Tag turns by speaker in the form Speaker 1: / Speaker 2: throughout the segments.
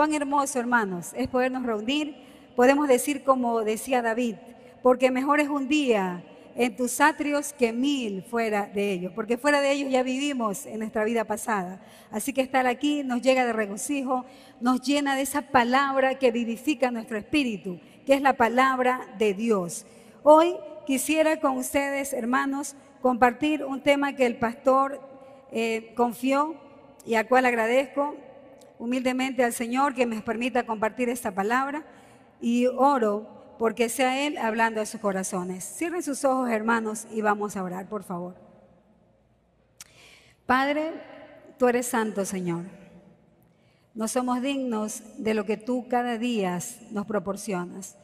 Speaker 1: Cuán hermoso, hermanos, es podernos reunir. Podemos decir como decía David, porque mejor es un día en tus atrios que mil fuera de ellos, porque fuera de ellos ya vivimos en nuestra vida pasada. Así que estar aquí nos llega de regocijo, nos llena de esa palabra que vivifica nuestro espíritu, que es la palabra de Dios. Hoy quisiera con ustedes, hermanos, compartir un tema que el pastor eh, confió y al cual agradezco humildemente al Señor que me permita compartir esta palabra y oro porque sea Él hablando a sus corazones. Cierren sus ojos, hermanos, y vamos a orar, por favor. Padre, tú eres santo, Señor. No somos dignos de lo que tú cada día nos proporcionas,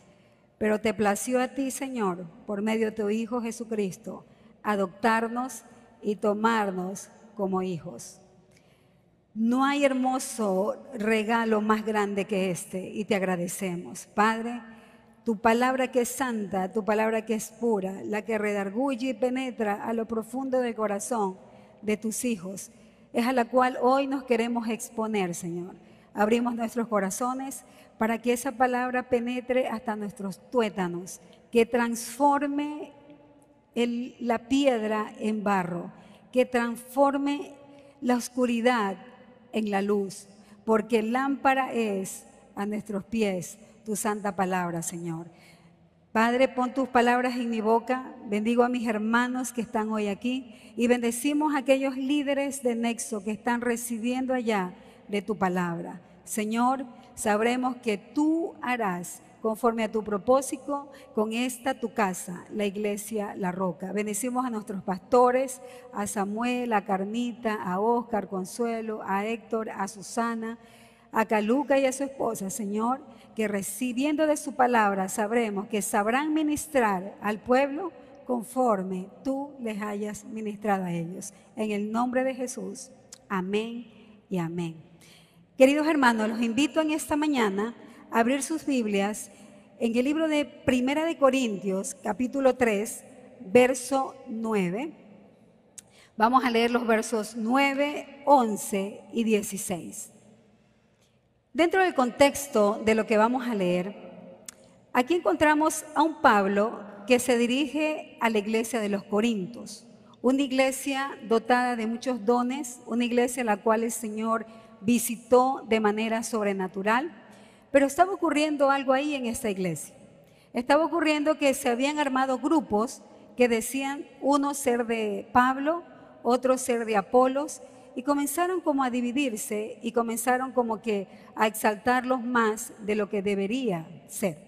Speaker 1: pero te plació a ti, Señor, por medio de tu Hijo Jesucristo, adoptarnos y tomarnos como hijos. No hay hermoso regalo más grande que este y te agradecemos. Padre, tu palabra que es santa, tu palabra que es pura, la que redarguye y penetra a lo profundo del corazón de tus hijos, es a la cual hoy nos queremos exponer, Señor. Abrimos nuestros corazones para que esa palabra penetre hasta nuestros tuétanos, que transforme la piedra en barro, que transforme la oscuridad en la luz, porque lámpara es a nuestros pies tu santa palabra, Señor. Padre, pon tus palabras en mi boca. Bendigo a mis hermanos que están hoy aquí y bendecimos a aquellos líderes de Nexo que están recibiendo allá de tu palabra. Señor, sabremos que tú harás conforme a tu propósito con esta tu casa, la iglesia La Roca. Bendecimos a nuestros pastores, a Samuel, a Carmita, a Oscar, Consuelo, a Héctor, a Susana, a Caluca y a su esposa, Señor que recibiendo de su palabra sabremos que sabrán ministrar al pueblo conforme tú les hayas ministrado a ellos. En el nombre de Jesús, amén y amén. Queridos hermanos, los invito en esta mañana abrir sus Biblias en el libro de Primera de Corintios, capítulo 3, verso 9. Vamos a leer los versos 9, 11 y 16. Dentro del contexto de lo que vamos a leer, aquí encontramos a un Pablo que se dirige a la iglesia de los Corintios, una iglesia dotada de muchos dones, una iglesia a la cual el Señor visitó de manera sobrenatural, pero estaba ocurriendo algo ahí en esta iglesia. Estaba ocurriendo que se habían armado grupos que decían uno ser de Pablo, otro ser de Apolos, y comenzaron como a dividirse y comenzaron como que a exaltarlos más de lo que debería ser.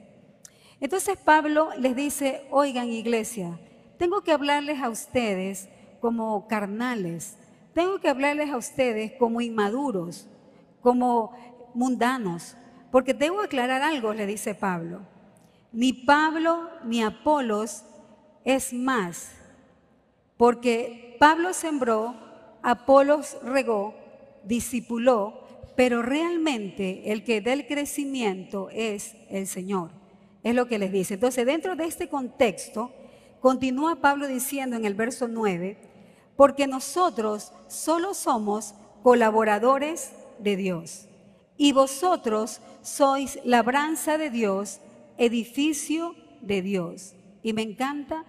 Speaker 1: Entonces Pablo les dice, oigan iglesia, tengo que hablarles a ustedes como carnales, tengo que hablarles a ustedes como inmaduros, como mundanos, porque que aclarar algo, le dice Pablo. Ni Pablo ni Apolos es más, porque Pablo sembró, Apolos regó, discipuló, pero realmente el que da el crecimiento es el Señor. Es lo que les dice. Entonces, dentro de este contexto, continúa Pablo diciendo en el verso 9, porque nosotros solo somos colaboradores de Dios y vosotros sois labranza de Dios, edificio de Dios. Y me encanta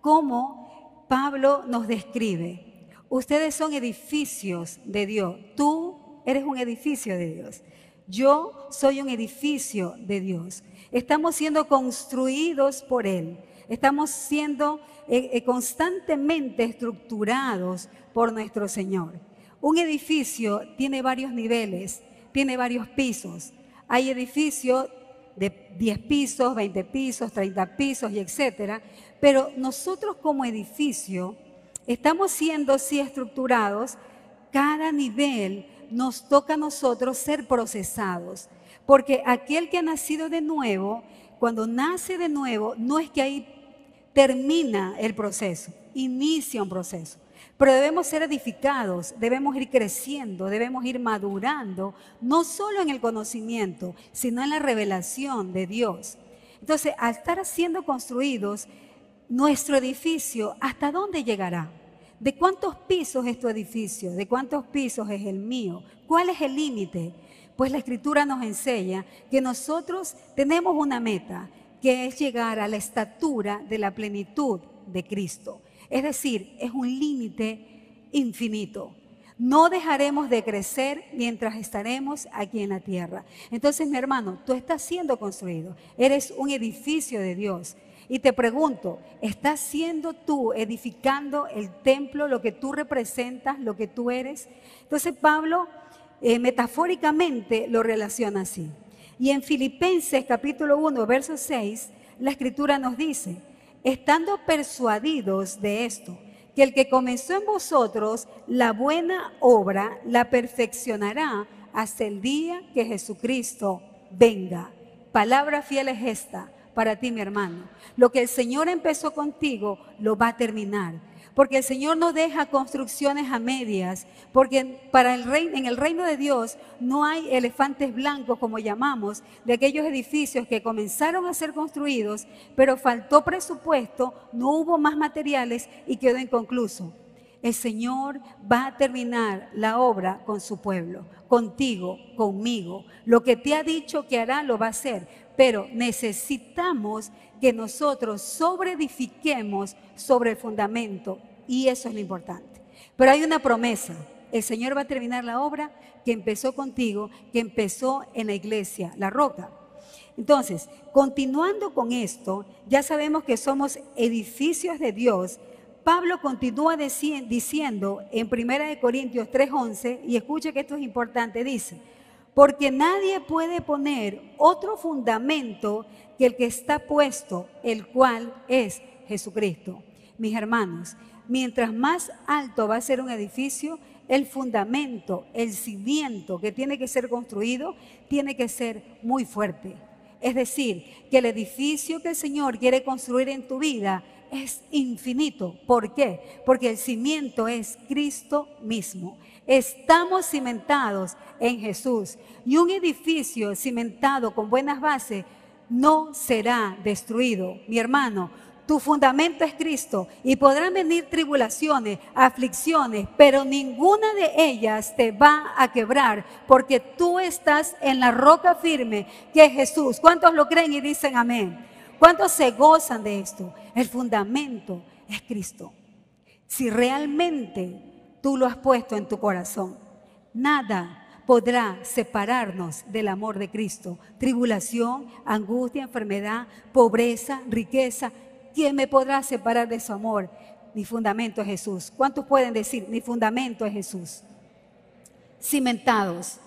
Speaker 1: cómo Pablo nos describe. Ustedes son edificios de Dios. Tú eres un edificio de Dios. Yo soy un edificio de Dios. Estamos siendo construidos por Él. Estamos siendo eh, eh, constantemente estructurados por nuestro Señor. Un edificio tiene varios niveles, tiene varios pisos. Hay edificios de 10 pisos, 20 pisos, 30 pisos y etcétera. Pero nosotros como edificio estamos siendo así estructurados, cada nivel nos toca a nosotros ser procesados. Porque aquel que ha nacido de nuevo, cuando nace de nuevo, no es que ahí termina el proceso, inicia un proceso. Pero debemos ser edificados, debemos ir creciendo, debemos ir madurando, no solo en el conocimiento, sino en la revelación de Dios. Entonces, al estar siendo construidos, nuestro edificio, ¿hasta dónde llegará? ¿De cuántos pisos es tu edificio? ¿De cuántos pisos es el mío? ¿Cuál es el límite? Pues la escritura nos enseña que nosotros tenemos una meta, que es llegar a la estatura de la plenitud de Cristo. Es decir, es un límite infinito. No dejaremos de crecer mientras estaremos aquí en la tierra. Entonces, mi hermano, tú estás siendo construido. Eres un edificio de Dios. Y te pregunto, ¿estás siendo tú edificando el templo, lo que tú representas, lo que tú eres? Entonces Pablo eh, metafóricamente lo relaciona así. Y en Filipenses capítulo 1, verso 6, la escritura nos dice, estando persuadidos de esto, que el que comenzó en vosotros la buena obra la perfeccionará hasta el día que Jesucristo venga. Palabra fiel es esta para ti, mi hermano. Lo que el Señor empezó contigo, lo va a terminar. Porque el Señor no deja construcciones a medias, porque para el reino, en el reino de Dios no hay elefantes blancos, como llamamos, de aquellos edificios que comenzaron a ser construidos, pero faltó presupuesto, no hubo más materiales y quedó inconcluso. El Señor va a terminar la obra con su pueblo, contigo, conmigo. Lo que te ha dicho que hará, lo va a hacer pero necesitamos que nosotros sobreedifiquemos sobre el fundamento y eso es lo importante. Pero hay una promesa. El Señor va a terminar la obra que empezó contigo, que empezó en la iglesia, la roca. Entonces, continuando con esto, ya sabemos que somos edificios de Dios. Pablo continúa diciendo en 1 Corintios 3:11, y escuche que esto es importante, dice, porque nadie puede poner otro fundamento que el que está puesto, el cual es Jesucristo. Mis hermanos, mientras más alto va a ser un edificio, el fundamento, el cimiento que tiene que ser construido, tiene que ser muy fuerte. Es decir, que el edificio que el Señor quiere construir en tu vida es infinito. ¿Por qué? Porque el cimiento es Cristo mismo. Estamos cimentados en Jesús y un edificio cimentado con buenas bases no será destruido. Mi hermano, tu fundamento es Cristo y podrán venir tribulaciones, aflicciones, pero ninguna de ellas te va a quebrar porque tú estás en la roca firme que es Jesús. ¿Cuántos lo creen y dicen amén? ¿Cuántos se gozan de esto? El fundamento es Cristo. Si realmente tú lo has puesto en tu corazón. Nada podrá separarnos del amor de Cristo. Tribulación, angustia, enfermedad, pobreza, riqueza. ¿Quién me podrá separar de su amor? Mi fundamento es Jesús. ¿Cuántos pueden decir, mi fundamento es Jesús? Cimentados.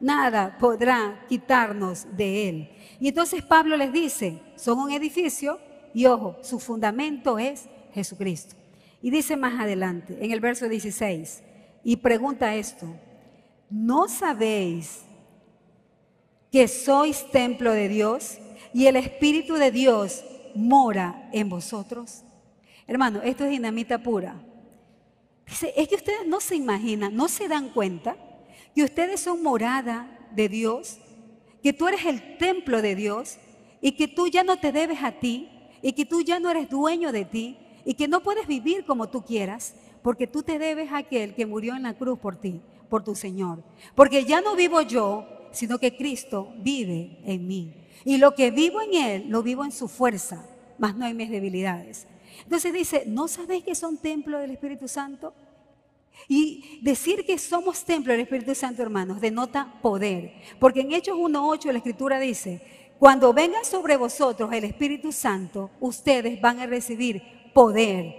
Speaker 1: Nada podrá quitarnos de él. Y entonces Pablo les dice, son un edificio y ojo, su fundamento es Jesucristo. Y dice más adelante, en el verso 16, y pregunta esto, ¿no sabéis que sois templo de Dios y el Espíritu de Dios mora en vosotros? Hermano, esto es dinamita pura. Dice, es que ustedes no se imaginan, no se dan cuenta que ustedes son morada de Dios, que tú eres el templo de Dios y que tú ya no te debes a ti y que tú ya no eres dueño de ti, y que no puedes vivir como tú quieras, porque tú te debes a aquel que murió en la cruz por ti, por tu Señor. Porque ya no vivo yo, sino que Cristo vive en mí. Y lo que vivo en Él, lo vivo en su fuerza, más no en mis debilidades. Entonces dice, ¿no sabéis que son templo del Espíritu Santo? Y decir que somos templo del Espíritu Santo, hermanos, denota poder. Porque en Hechos 1.8 la Escritura dice, cuando venga sobre vosotros el Espíritu Santo, ustedes van a recibir poder,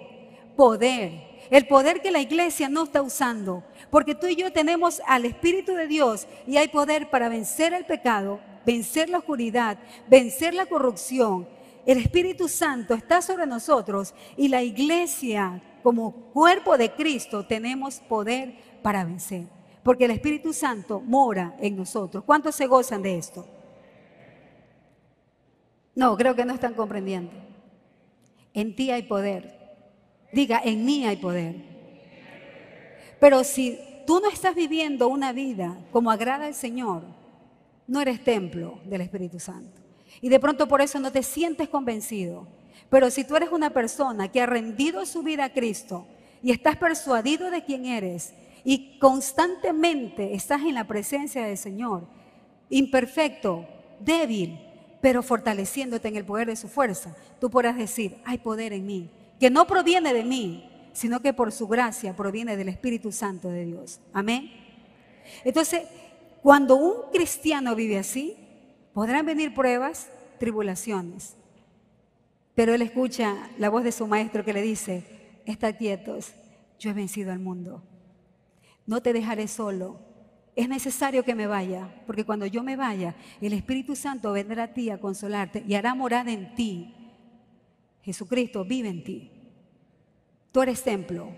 Speaker 1: poder. El poder que la iglesia no está usando. Porque tú y yo tenemos al Espíritu de Dios y hay poder para vencer el pecado, vencer la oscuridad, vencer la corrupción. El Espíritu Santo está sobre nosotros y la iglesia como cuerpo de Cristo tenemos poder para vencer. Porque el Espíritu Santo mora en nosotros. ¿Cuántos se gozan de esto? No, creo que no están comprendiendo. En ti hay poder. Diga, en mí hay poder. Pero si tú no estás viviendo una vida como agrada al Señor, no eres templo del Espíritu Santo. Y de pronto por eso no te sientes convencido. Pero si tú eres una persona que ha rendido su vida a Cristo y estás persuadido de quién eres y constantemente estás en la presencia del Señor, imperfecto, débil, pero fortaleciéndote en el poder de su fuerza, tú podrás decir, hay poder en mí, que no proviene de mí, sino que por su gracia proviene del Espíritu Santo de Dios. Amén. Entonces, cuando un cristiano vive así, podrán venir pruebas, tribulaciones, pero él escucha la voz de su maestro que le dice, está quietos, yo he vencido al mundo. No te dejaré solo. Es necesario que me vaya, porque cuando yo me vaya, el Espíritu Santo vendrá a ti a consolarte y hará morada en ti. Jesucristo vive en ti. Tú eres templo.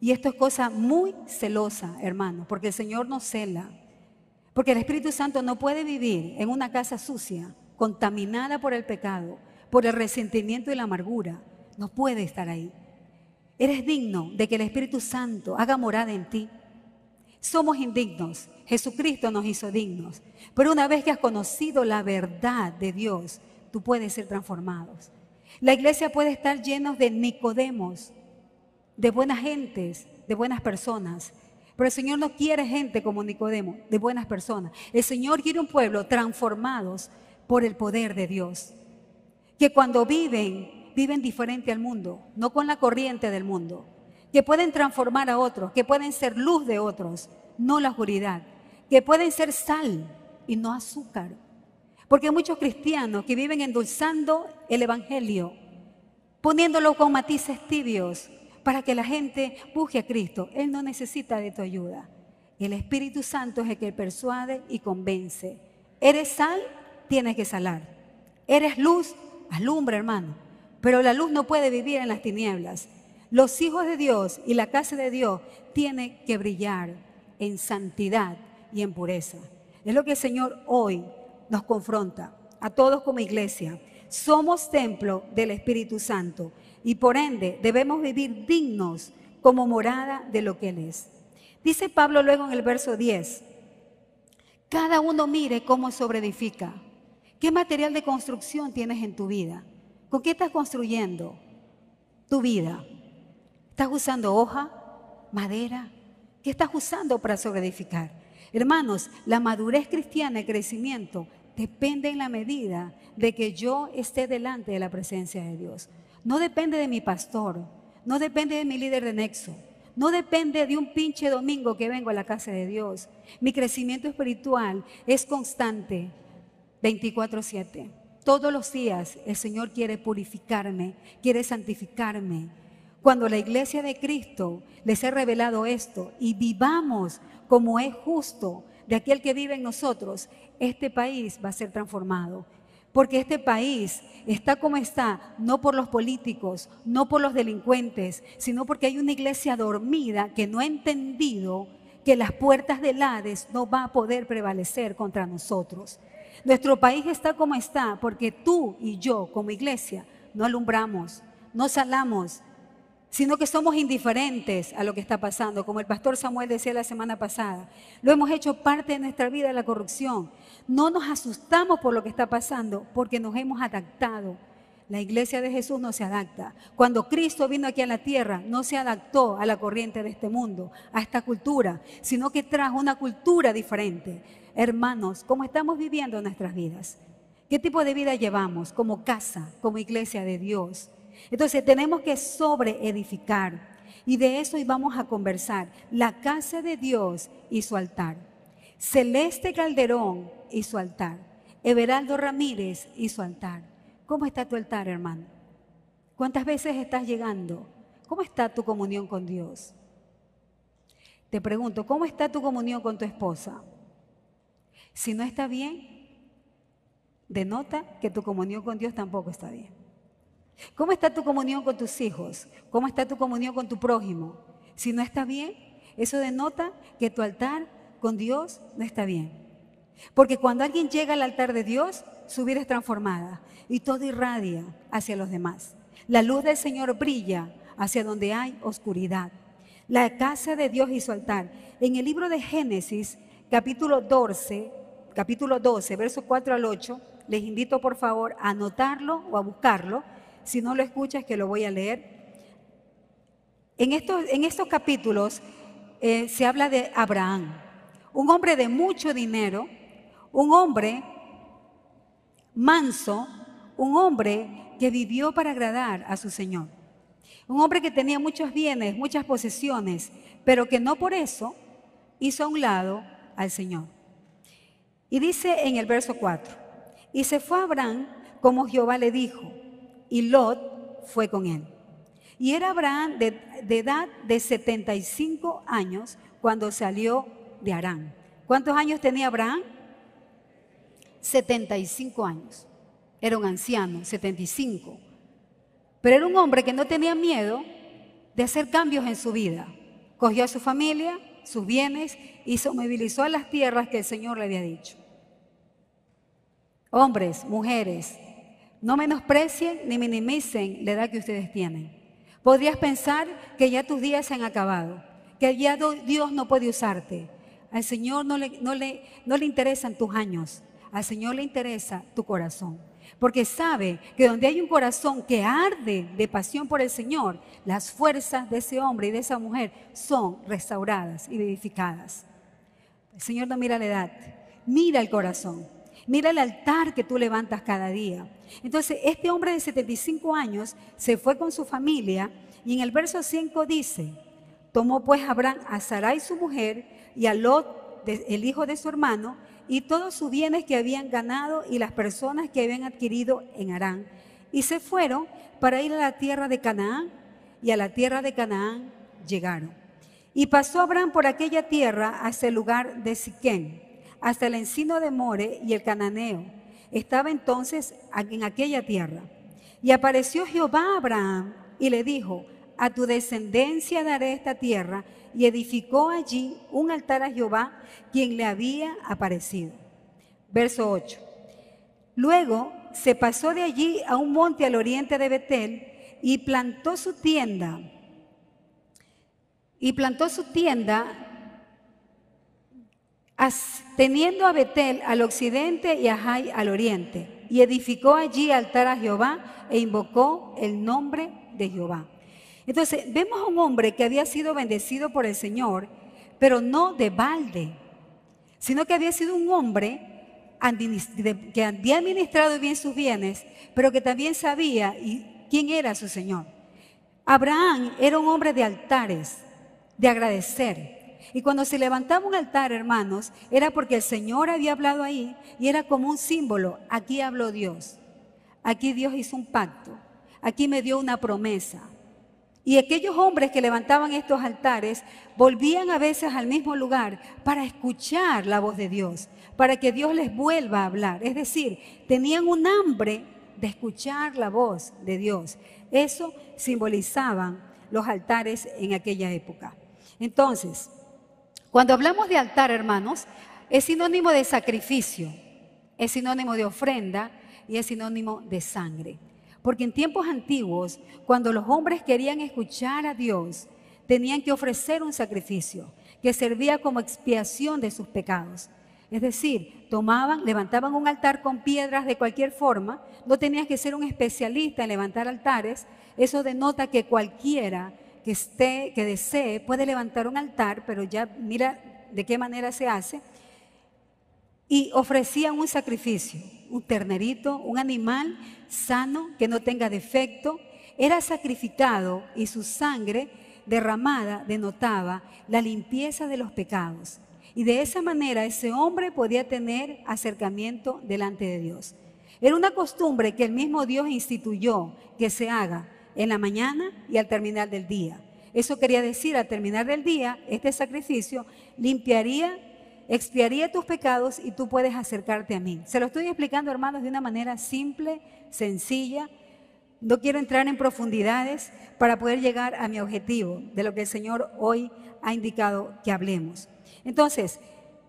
Speaker 1: Y esto es cosa muy celosa, hermano, porque el Señor nos cela. Porque el Espíritu Santo no puede vivir en una casa sucia, contaminada por el pecado por el resentimiento y la amargura. No puede estar ahí. Eres digno de que el Espíritu Santo haga morada en ti. Somos indignos. Jesucristo nos hizo dignos. Pero una vez que has conocido la verdad de Dios, tú puedes ser transformado. La iglesia puede estar llena de Nicodemos, de buenas gentes, de buenas personas. Pero el Señor no quiere gente como Nicodemo, de buenas personas. El Señor quiere un pueblo transformados por el poder de Dios que cuando viven, viven diferente al mundo, no con la corriente del mundo, que pueden transformar a otros, que pueden ser luz de otros, no la oscuridad, que pueden ser sal y no azúcar. Porque hay muchos cristianos que viven endulzando el Evangelio, poniéndolo con matices tibios para que la gente busque a Cristo. Él no necesita de tu ayuda. El Espíritu Santo es el que persuade y convence. Eres sal, tienes que salar. Eres luz, Alumbra, hermano. Pero la luz no puede vivir en las tinieblas. Los hijos de Dios y la casa de Dios tienen que brillar en santidad y en pureza. Es lo que el Señor hoy nos confronta a todos como iglesia. Somos templo del Espíritu Santo y por ende debemos vivir dignos como morada de lo que Él es. Dice Pablo luego en el verso 10, cada uno mire cómo sobreedifica ¿Qué material de construcción tienes en tu vida? ¿Con qué estás construyendo tu vida? ¿Estás usando hoja, madera? ¿Qué estás usando para sobreedificar? Hermanos, la madurez cristiana, el crecimiento, depende en la medida de que yo esté delante de la presencia de Dios. No depende de mi pastor, no depende de mi líder de nexo, no depende de un pinche domingo que vengo a la casa de Dios. Mi crecimiento espiritual es constante 24/7. Todos los días el Señor quiere purificarme, quiere santificarme. Cuando la iglesia de Cristo les ha revelado esto y vivamos como es justo de aquel que vive en nosotros, este país va a ser transformado. Porque este país está como está, no por los políticos, no por los delincuentes, sino porque hay una iglesia dormida que no ha entendido que las puertas del Hades no va a poder prevalecer contra nosotros. Nuestro país está como está porque tú y yo como iglesia no alumbramos, no salamos, sino que somos indiferentes a lo que está pasando, como el pastor Samuel decía la semana pasada. Lo hemos hecho parte de nuestra vida la corrupción. No nos asustamos por lo que está pasando porque nos hemos adaptado. La iglesia de Jesús no se adapta. Cuando Cristo vino aquí a la tierra, no se adaptó a la corriente de este mundo, a esta cultura, sino que trajo una cultura diferente hermanos, cómo estamos viviendo nuestras vidas. ¿Qué tipo de vida llevamos como casa, como iglesia de Dios? Entonces tenemos que sobreedificar y de eso íbamos a conversar. La casa de Dios y su altar. Celeste Calderón y su altar. Everaldo Ramírez y su altar. ¿Cómo está tu altar, hermano? ¿Cuántas veces estás llegando? ¿Cómo está tu comunión con Dios? Te pregunto, ¿cómo está tu comunión con tu esposa? Si no está bien, denota que tu comunión con Dios tampoco está bien. ¿Cómo está tu comunión con tus hijos? ¿Cómo está tu comunión con tu prójimo? Si no está bien, eso denota que tu altar con Dios no está bien. Porque cuando alguien llega al altar de Dios, su vida es transformada y todo irradia hacia los demás. La luz del Señor brilla hacia donde hay oscuridad. La casa de Dios y su altar. En el libro de Génesis, capítulo 12, capítulo 12, versos 4 al 8. Les invito por favor a anotarlo o a buscarlo. Si no lo escuchas, que lo voy a leer. En estos, capítulos eh, se habla de Abraham, un hombre de mucho dinero, un hombre manso, un hombre que vivió para agradar a su Señor. Un hombre que tenía muchos bienes, muchas posesiones, pero que no por eso hizo a un lado al Señor. Y dice en el verso 4, y se fue Abraham como Jehová le dijo, y Lot fue con él. Y era Abraham de, edad de 75 años cuando salió de Arán. ¿Cuántos años tenía Abraham? 75 años. Era un anciano, 75. Pero era un hombre que no tenía miedo de hacer cambios en su vida. Cogió a su familia, sus bienes y se movilizó a las tierras que el Señor le había dicho. Hombres, mujeres, no menosprecien ni minimicen la edad que ustedes tienen. Podrías pensar que ya tus días se han acabado, que ya Dios no puede usarte. Al Señor no le, no le, no le interesan tus años, al Señor le interesa tu corazón. Porque sabe que donde hay un corazón que arde de pasión por el Señor, las fuerzas de ese hombre y de esa mujer son restauradas y vivificadas. El Señor no mira la edad, mira el corazón. Mira el altar que tú levantas cada día. Entonces, este hombre de 75 años se fue con su familia y en el verso 5 dice, tomó pues Abraham a Sarai su mujer y a Lot, el hijo de su hermano, y todos sus bienes que habían ganado y las personas que habían adquirido en Arán, y se fueron para ir a la tierra de Canaán, y a la tierra de Canaán llegaron. Y pasó Abraham por aquella tierra hasta el lugar de Siquén hasta el encino de More y el cananeo. Estaba entonces en aquella tierra. Y apareció Jehová a Abraham y le dijo, a tu descendencia daré esta tierra, y edificó allí un altar a Jehová, quien le había aparecido. Verso 8. Luego se pasó de allí a un monte al oriente de Betel y plantó su tienda. Y plantó su tienda teniendo a Betel al occidente y a Jai al oriente, y edificó allí altar a Jehová e invocó el nombre de Jehová. Entonces, vemos a un hombre que había sido bendecido por el Señor, pero no de balde, sino que había sido un hombre que había administrado bien sus bienes, pero que también sabía quién era su Señor. Abraham era un hombre de altares, de agradecer, y cuando se levantaba un altar, hermanos, era porque el Señor había hablado ahí y era como un símbolo. Aquí habló Dios. Aquí Dios hizo un pacto. Aquí me dio una promesa. Y aquellos hombres que levantaban estos altares volvían a veces al mismo lugar para escuchar la voz de Dios, para que Dios les vuelva a hablar. Es decir, tenían un hambre de escuchar la voz de Dios. Eso simbolizaban los altares en aquella época. Entonces, cuando hablamos de altar, hermanos, es sinónimo de sacrificio, es sinónimo de ofrenda y es sinónimo de sangre. Porque en tiempos antiguos, cuando los hombres querían escuchar a Dios, tenían que ofrecer un sacrificio que servía como expiación de sus pecados. Es decir, tomaban, levantaban un altar con piedras de cualquier forma, no tenías que ser un especialista en levantar altares, eso denota que cualquiera que esté, que desee, puede levantar un altar, pero ya mira de qué manera se hace. Y ofrecían un sacrificio, un ternerito, un animal sano, que no tenga defecto. Era sacrificado y su sangre derramada denotaba la limpieza de los pecados. Y de esa manera ese hombre podía tener acercamiento delante de Dios. Era una costumbre que el mismo Dios instituyó que se haga en la mañana y al terminar del día. Eso quería decir, al terminar del día, este sacrificio limpiaría, expiaría tus pecados y tú puedes acercarte a mí. Se lo estoy explicando, hermanos, de una manera simple, sencilla. No quiero entrar en profundidades para poder llegar a mi objetivo de lo que el Señor hoy ha indicado que hablemos. Entonces,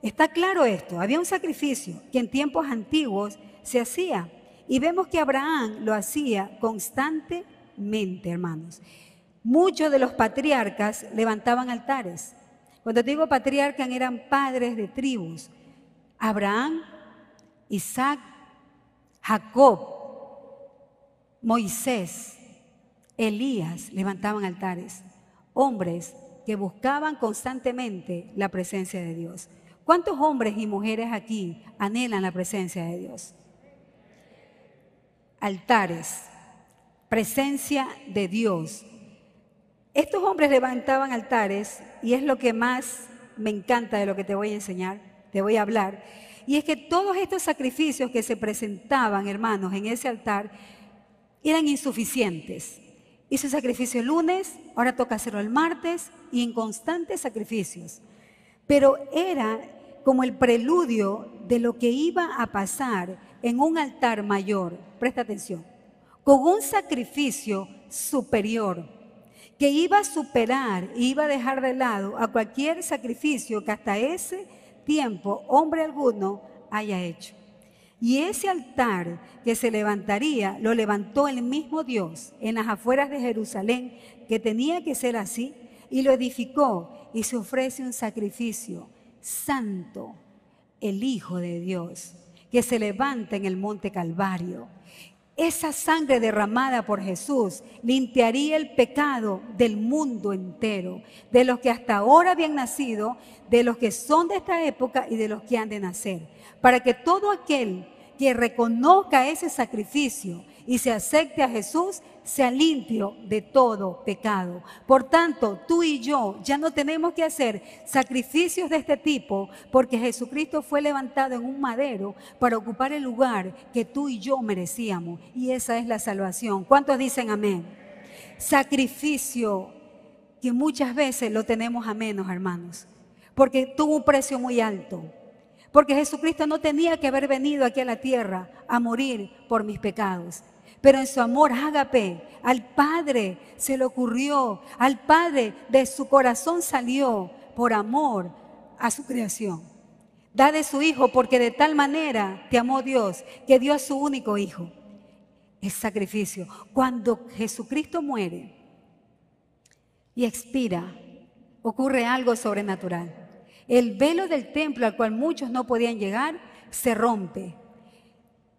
Speaker 1: está claro esto. Había un sacrificio que en tiempos antiguos se hacía y vemos que Abraham lo hacía constante mente, hermanos. Muchos de los patriarcas levantaban altares. Cuando digo patriarcas eran padres de tribus. Abraham, Isaac, Jacob, Moisés, Elías levantaban altares. Hombres que buscaban constantemente la presencia de Dios. ¿Cuántos hombres y mujeres aquí anhelan la presencia de Dios? Altares, presencia de Dios. Estos hombres levantaban altares y es lo que más me encanta de lo que te voy a enseñar, te voy a hablar. Y es que todos estos sacrificios que se presentaban, hermanos, en ese altar, eran insuficientes. Hice sacrificio el lunes, ahora toca hacerlo el martes y en constantes sacrificios. Pero era como el preludio de lo que iba a pasar en un altar mayor. Presta atención. Con un sacrificio superior que iba a superar iba a dejar de lado a cualquier sacrificio que hasta ese tiempo hombre alguno haya hecho. Y ese altar que se levantaría, lo levantó el mismo Dios en las afueras de Jerusalén, que tenía que ser así, y lo edificó y se ofrece un sacrificio santo, el Hijo de Dios, que se levanta en el monte Calvario. Esa sangre derramada por Jesús limpiaría el pecado del mundo entero, de los que hasta ahora habían nacido, de los que son de esta época y de los que han de nacer, para que todo aquel que reconozca ese sacrificio y se acepte a Jesús, sea limpio de todo pecado. Por tanto, tú y yo ya no tenemos que hacer sacrificios de este tipo porque Jesucristo fue levantado en un madero para ocupar el lugar que tú y yo merecíamos. Y esa es la salvación. ¿Cuántos dicen amén? Sacrificio que muchas veces lo tenemos a menos, hermanos, porque tuvo un precio muy alto porque Jesucristo no tenía que haber venido aquí a la tierra a morir por mis pecados. Pero en su amor ágape, al Padre se le ocurrió, al Padre de su corazón salió por amor a su creación. Da de su Hijo porque de tal manera te amó Dios que dio a su único Hijo. Es sacrificio. Cuando Jesucristo muere y expira, ocurre algo sobrenatural. El velo del templo al cual muchos no podían llegar se rompe.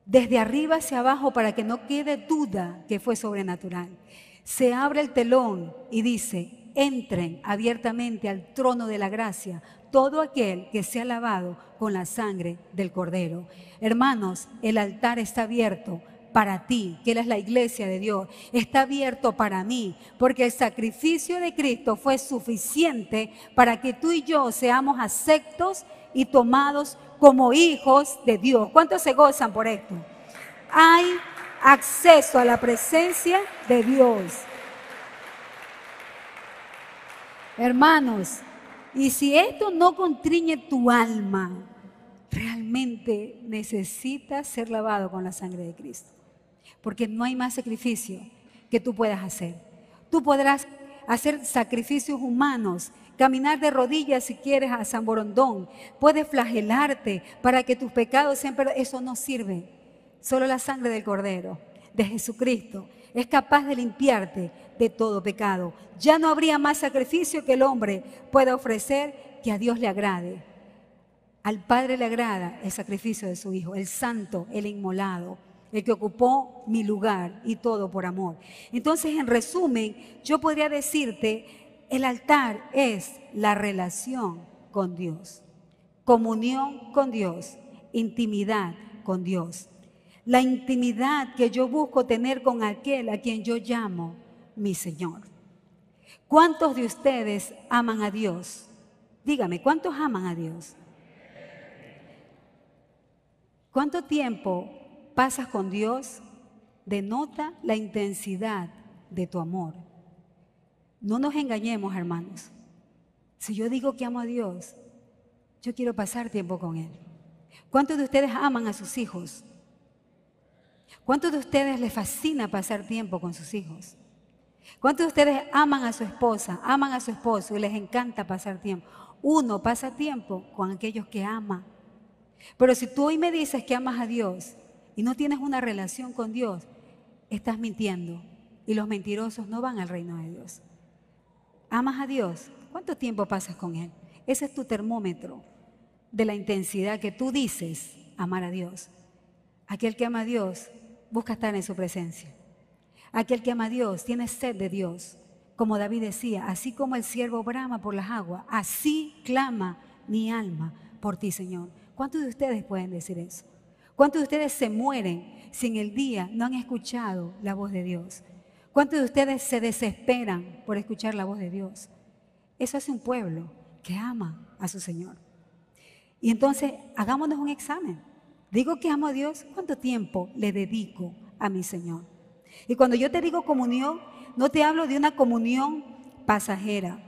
Speaker 1: Desde arriba hacia abajo para que no quede duda que fue sobrenatural. Se abre el telón y dice, entren abiertamente al trono de la gracia todo aquel que se ha lavado con la sangre del cordero. Hermanos, el altar está abierto para ti, que Él es la iglesia de Dios, está abierto para mí, porque el sacrificio de Cristo fue suficiente para que tú y yo seamos aceptos y tomados como hijos de Dios. ¿Cuántos se gozan por esto? Hay acceso a la presencia de Dios. Hermanos, y si esto no contriñe tu alma, realmente necesitas ser lavado con la sangre de Cristo porque no hay más sacrificio que tú puedas hacer. Tú podrás hacer sacrificios humanos, caminar de rodillas si quieres a San Borondón, puedes flagelarte para que tus pecados sean, pero eso no sirve. Solo la sangre del Cordero, de Jesucristo, es capaz de limpiarte de todo pecado. Ya no habría más sacrificio que el hombre pueda ofrecer que a Dios le agrade. Al Padre le agrada el sacrificio de su Hijo, el santo, el inmolado el que ocupó mi lugar y todo por amor. Entonces, en resumen, yo podría decirte, el altar es la relación con Dios, comunión con Dios, intimidad con Dios. La intimidad que yo busco tener con aquel a quien yo llamo mi Señor. ¿Cuántos de ustedes aman a Dios? Dígame, ¿cuántos aman a Dios? ¿Cuánto tiempo pasas con Dios denota la intensidad de tu amor. No nos engañemos, hermanos. Si yo digo que amo a Dios, yo quiero pasar tiempo con Él. ¿Cuántos de ustedes aman a sus hijos? ¿Cuántos de ustedes les fascina pasar tiempo con sus hijos? ¿Cuántos de ustedes aman a su esposa, aman a su esposo y les encanta pasar tiempo? Uno pasa tiempo con aquellos que ama. Pero si tú hoy me dices que amas a Dios y no tienes una relación con Dios, estás mintiendo y los mentirosos no van al reino de Dios. ¿Amas a Dios? ¿Cuánto tiempo pasas con Él? Ese es tu termómetro de la intensidad que tú dices amar a Dios. Aquel que ama a Dios busca estar en su presencia. Aquel que ama a Dios tiene sed de Dios. Como David decía, así como el siervo brama por las aguas, así clama mi alma por ti, Señor. ¿Cuántos de ustedes pueden decir eso? ¿Cuántos de ustedes se mueren si en el día no han escuchado la voz de Dios? ¿Cuántos de ustedes se desesperan por escuchar la voz de Dios? Eso hace un pueblo que ama a su Señor. Y entonces hagámonos un examen. Digo que amo a Dios, ¿cuánto tiempo le dedico a mi Señor? Y cuando yo te digo comunión, no te hablo de una comunión pasajera,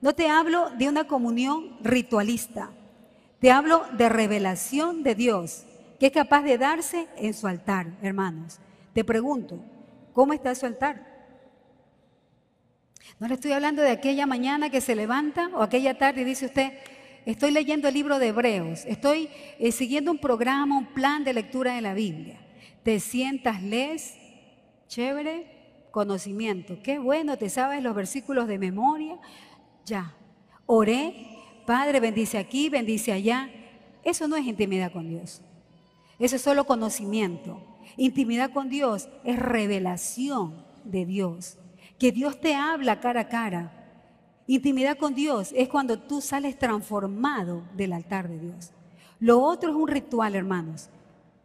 Speaker 1: no te hablo de una comunión ritualista, te hablo de revelación de Dios, que es capaz de darse en su altar, hermanos. Te pregunto, ¿cómo está su altar? No le estoy hablando de aquella mañana que se levanta o aquella tarde y dice usted, estoy leyendo el libro de Hebreos, estoy eh, siguiendo un programa, un plan de lectura de la Biblia. Te sientas, lees, chévere, conocimiento. Qué bueno, te sabes los versículos de memoria. Ya. Oré, Padre, bendice aquí, bendice allá. Eso no es intimidad con Dios. Eso es solo conocimiento. Intimidad con Dios es revelación de Dios. Que Dios te habla cara a cara. Intimidad con Dios es cuando tú sales transformado del altar de Dios. Lo otro es un ritual, hermanos,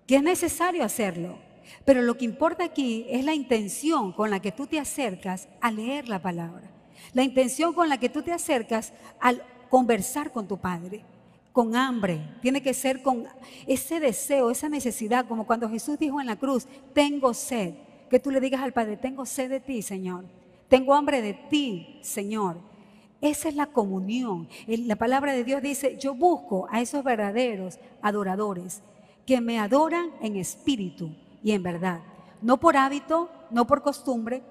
Speaker 1: que es necesario hacerlo. Pero lo que importa aquí es la intención con la que tú te acercas a leer la palabra. La intención con la que tú te acercas al conversar con tu Padre. Con hambre. Tiene que ser con ese deseo, esa necesidad, como cuando Jesús dijo en la cruz, tengo sed. Que tú le digas al Padre, tengo sed de ti, Señor. Tengo hambre de ti, Señor. Esa es la comunión. La palabra de Dios dice, yo busco a esos verdaderos adoradores que me adoran en espíritu y en verdad. No por hábito, no por costumbre,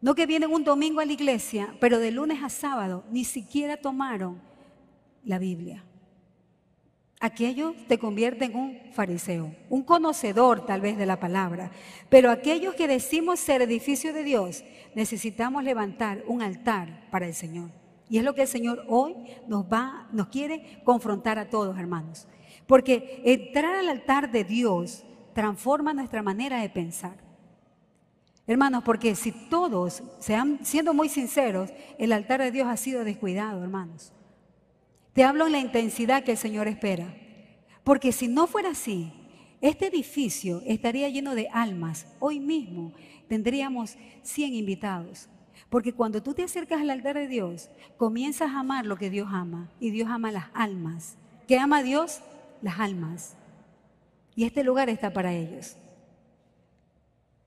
Speaker 1: no que vienen un domingo a la iglesia, pero de lunes a sábado ni siquiera tomaron la Biblia. Aquellos te convierten en un fariseo, un conocedor tal vez de la palabra, pero aquellos que decimos ser edificio de Dios, necesitamos levantar un altar para el Señor. Y es lo que el Señor hoy nos va, nos quiere confrontar a todos, hermanos. Porque entrar al altar de Dios transforma nuestra manera de pensar. Hermanos, porque si todos, sean, siendo muy sinceros, el altar de Dios ha sido descuidado, hermanos. Te hablo en la intensidad que el Señor espera. Porque si no fuera así, este edificio estaría lleno de almas. Hoy mismo tendríamos 100 invitados. Porque cuando tú te acercas al altar de Dios, comienzas a amar lo que Dios ama. Y Dios ama las almas. ¿Qué ama Dios? Las almas. Y este lugar está para ellos.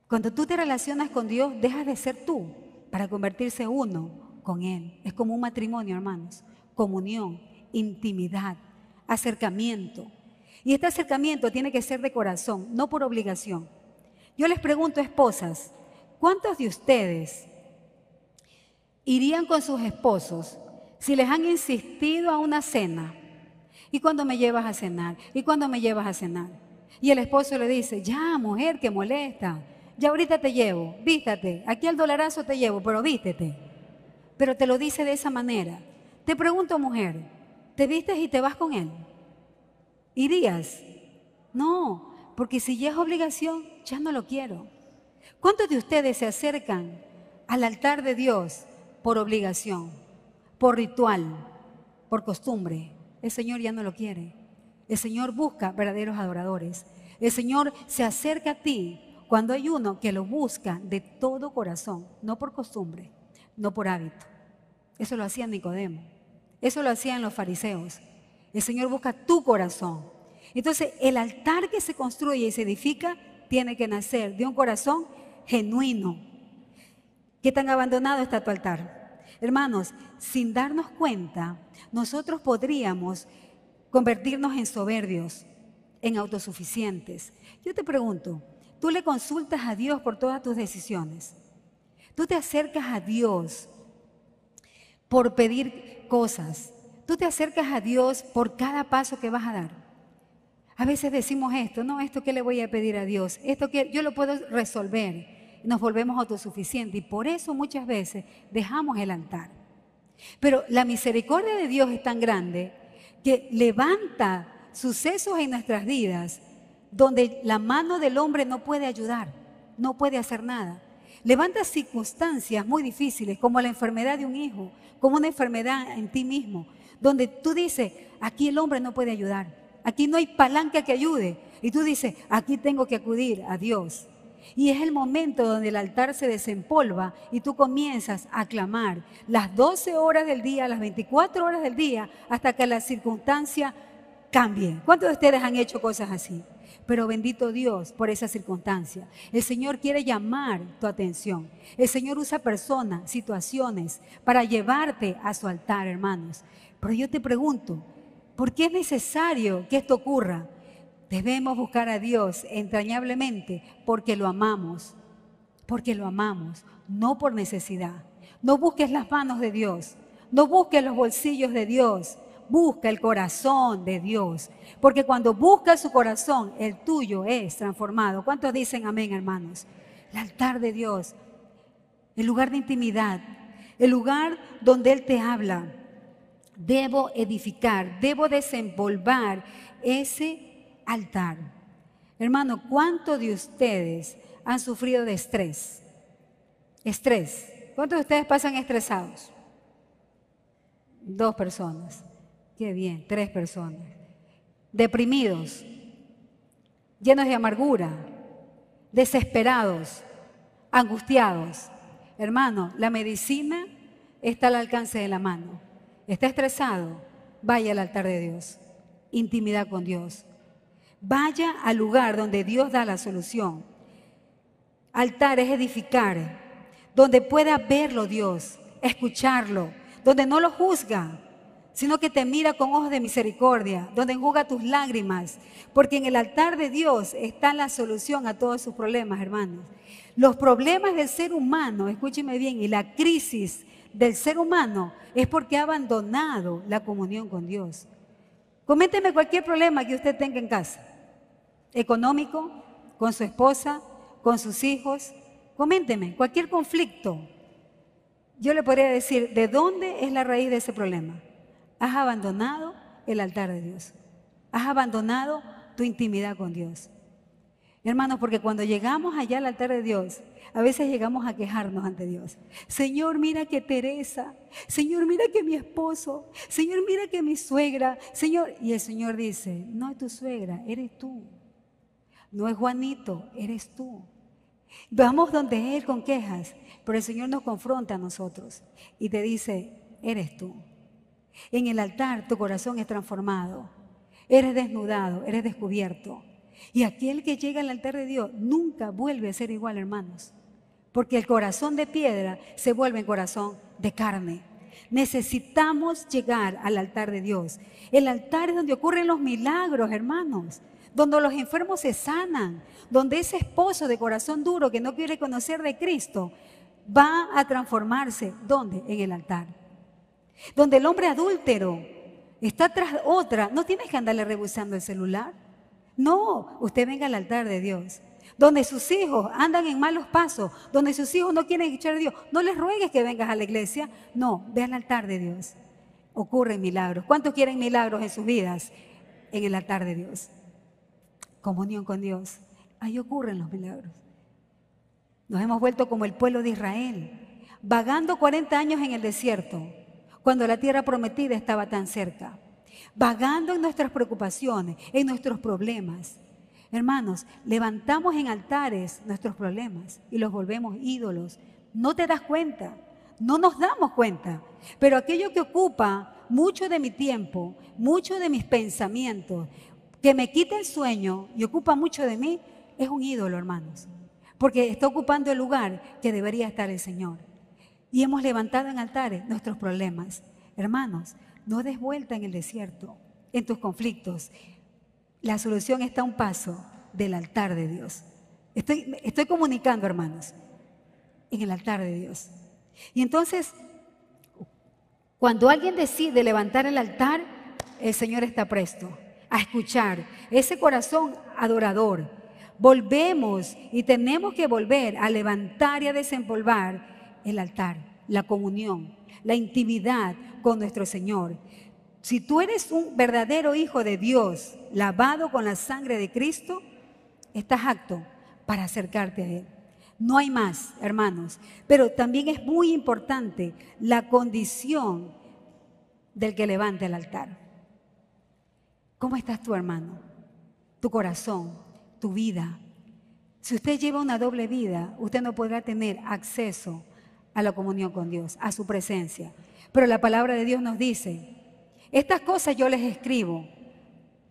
Speaker 1: Cuando tú te relacionas con Dios, dejas de ser tú para convertirse uno con Él. Es como un matrimonio, hermanos. Comunión, intimidad, acercamiento. Y este acercamiento tiene que ser de corazón, no por obligación. Yo les pregunto, esposas, ¿cuántos de ustedes irían con sus esposos si les han insistido a una cena? ¿Y cuando me llevas a cenar? ¿Y cuando me llevas a cenar? Y el esposo le dice, ya, mujer, que molesta. Ya ahorita te llevo, vístate. Aquí al dolarazo te llevo, pero vístete. Pero te lo dice de esa manera. Te pregunto, mujer, ¿te vistes y te vas con él? ¿Irías? No, porque si ya es obligación, ya no lo quiero. ¿Cuántos de ustedes se acercan al altar de Dios por obligación, por ritual, por costumbre? El Señor ya no lo quiere. El Señor busca verdaderos adoradores. El Señor se acerca a ti cuando hay uno que lo busca de todo corazón, no por costumbre, no por hábito. Eso lo hacía Nicodemo. Eso lo hacían los fariseos. El Señor busca tu corazón. Entonces, el altar que se construye y se edifica tiene que nacer de un corazón genuino. ¿Qué tan abandonado está tu altar? Hermanos, sin darnos cuenta, nosotros podríamos convertirnos en soberbios, en autosuficientes. Yo te pregunto, ¿tú le consultas a Dios por todas tus decisiones? ¿Tú te acercas a Dios por pedir cosas? ¿Tú te acercas a Dios por cada paso que vas a dar? A veces decimos esto, no, esto que le voy a pedir a Dios, esto que yo lo puedo resolver. Nos volvemos autosuficientes y por eso muchas veces dejamos el altar. Pero la misericordia de Dios es tan grande que levanta sucesos en nuestras vidas donde la mano del hombre no puede ayudar, no puede hacer nada. Levanta circunstancias muy difíciles, como la enfermedad de un hijo, como una enfermedad en ti mismo, donde tú dices, aquí el hombre no puede ayudar, aquí no hay palanca que ayude. Y tú dices, aquí tengo que acudir a Dios. Y es el momento donde el altar se desempolva y tú comienzas a clamar las 12 horas del día, las 24 horas del día, hasta que la circunstancia cambie. ¿Cuántos de ustedes han hecho cosas así? Pero bendito Dios por esa circunstancia. El Señor quiere llamar tu atención. El Señor usa personas, situaciones para llevarte a su altar, hermanos. Pero yo te pregunto, ¿por qué es necesario que esto ocurra? Debemos buscar a Dios entrañablemente porque lo amamos, porque lo amamos, no por necesidad. No busques las manos de Dios, no busques los bolsillos de Dios, busca el corazón de Dios. Porque cuando busca su corazón, el tuyo es transformado. ¿Cuántos dicen amén, hermanos? El altar de Dios, el lugar de intimidad, el lugar donde Él te habla. Debo edificar, debo desenvolver ese altar. Hermano, ¿cuántos de ustedes han sufrido de estrés? Estrés. ¿Cuántos de ustedes pasan estresados? Dos personas. Qué bien, tres personas. Deprimidos, llenos de amargura, desesperados, angustiados. Hermano, la medicina está al alcance de la mano. Está estresado, vaya al altar de Dios. Intimidad con Dios. Vaya al lugar donde Dios da la solución. Altar es edificar, donde pueda verlo Dios, escucharlo, donde no lo juzga, sino que te mira con ojos de misericordia, donde enjuga tus lágrimas, porque en el altar de Dios está la solución a todos sus problemas, hermanos. Los problemas del ser humano, escúcheme bien, y la crisis del ser humano es porque ha abandonado la comunión con Dios. Coménteme cualquier problema que usted tenga en casa, económico, con su esposa, con sus hijos. Coménteme cualquier conflicto. Yo le podría decir, ¿de dónde es la raíz de ese problema? Has abandonado el altar de Dios. Has abandonado tu intimidad con Dios. Hermanos, porque cuando llegamos allá al altar de Dios, a veces llegamos a quejarnos ante Dios. Señor, mira que Teresa. Señor, mira que mi esposo. Señor, mira que mi suegra. Señor, y el Señor dice, no es tu suegra, eres tú. No es Juanito, eres tú. Vamos donde Él con quejas, pero el Señor nos confronta a nosotros y te dice, eres tú. En el altar tu corazón es transformado. Eres desnudado, eres descubierto. Y aquel que llega al altar de Dios nunca vuelve a ser igual, hermanos. Porque el corazón de piedra se vuelve en corazón de carne. Necesitamos llegar al altar de Dios. El altar es donde ocurren los milagros, hermanos. Donde los enfermos se sanan. Donde ese esposo de corazón duro que no quiere conocer de Cristo va a transformarse. ¿Dónde? En el altar. Donde el hombre adúltero está tras otra, no tienes que andarle rebusando el celular. No, usted venga al altar de Dios. Donde sus hijos andan en malos pasos, donde sus hijos no quieren escuchar a Dios, no les ruegues que vengas a la iglesia. No, ve al altar de Dios. Ocurren milagros. ¿Cuántos quieren milagros en sus vidas? En el altar de Dios. Comunión con Dios. Ahí ocurren los milagros. Nos hemos vuelto como el pueblo de Israel, vagando 40 años en el desierto cuando la tierra prometida estaba tan cerca, vagando en nuestras preocupaciones, en nuestros problemas. Hermanos, levantamos en altares nuestros problemas y los volvemos ídolos. No te das cuenta, no nos damos cuenta, pero aquello que ocupa mucho de mi tiempo, mucho de mis pensamientos, que me quita el sueño y ocupa mucho de mí, es un ídolo, hermanos, porque está ocupando el lugar que debería estar el Señor y hemos levantado en altares nuestros problemas. Hermanos, no des vuelta en el desierto, en tus conflictos. La solución está a un paso del altar de Dios. Estoy, comunicando, hermanos, en el altar de Dios. Y entonces, cuando alguien decide levantar el altar, el Señor está presto a escuchar ese corazón adorador. Volvemos y tenemos que volver a levantar y a desempolvar el altar, la comunión, la intimidad con nuestro Señor. Si tú eres un verdadero hijo de Dios, lavado con la sangre de Cristo, estás apto para acercarte a Él. No hay más, hermanos. Pero también es muy importante la condición del que levante el altar. ¿Cómo estás tú, hermano? Tu corazón, tu vida. Si usted lleva una doble vida, usted no podrá tener acceso a la comunión con Dios, a su presencia. Pero la palabra de Dios nos dice, estas cosas yo les escribo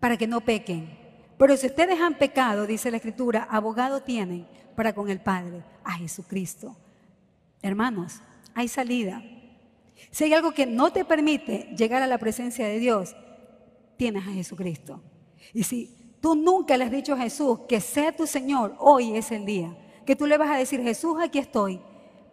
Speaker 1: para que no pequen. Pero si ustedes han pecado, dice la Escritura, abogado tienen para con el Padre, a Jesucristo. Hermanos, hay salida. Si hay algo que no te permite llegar a la presencia de Dios, tienes a Jesucristo. Y si tú nunca le has dicho a Jesús que sea tu Señor, hoy es el día, que tú le vas a decir, Jesús, aquí estoy,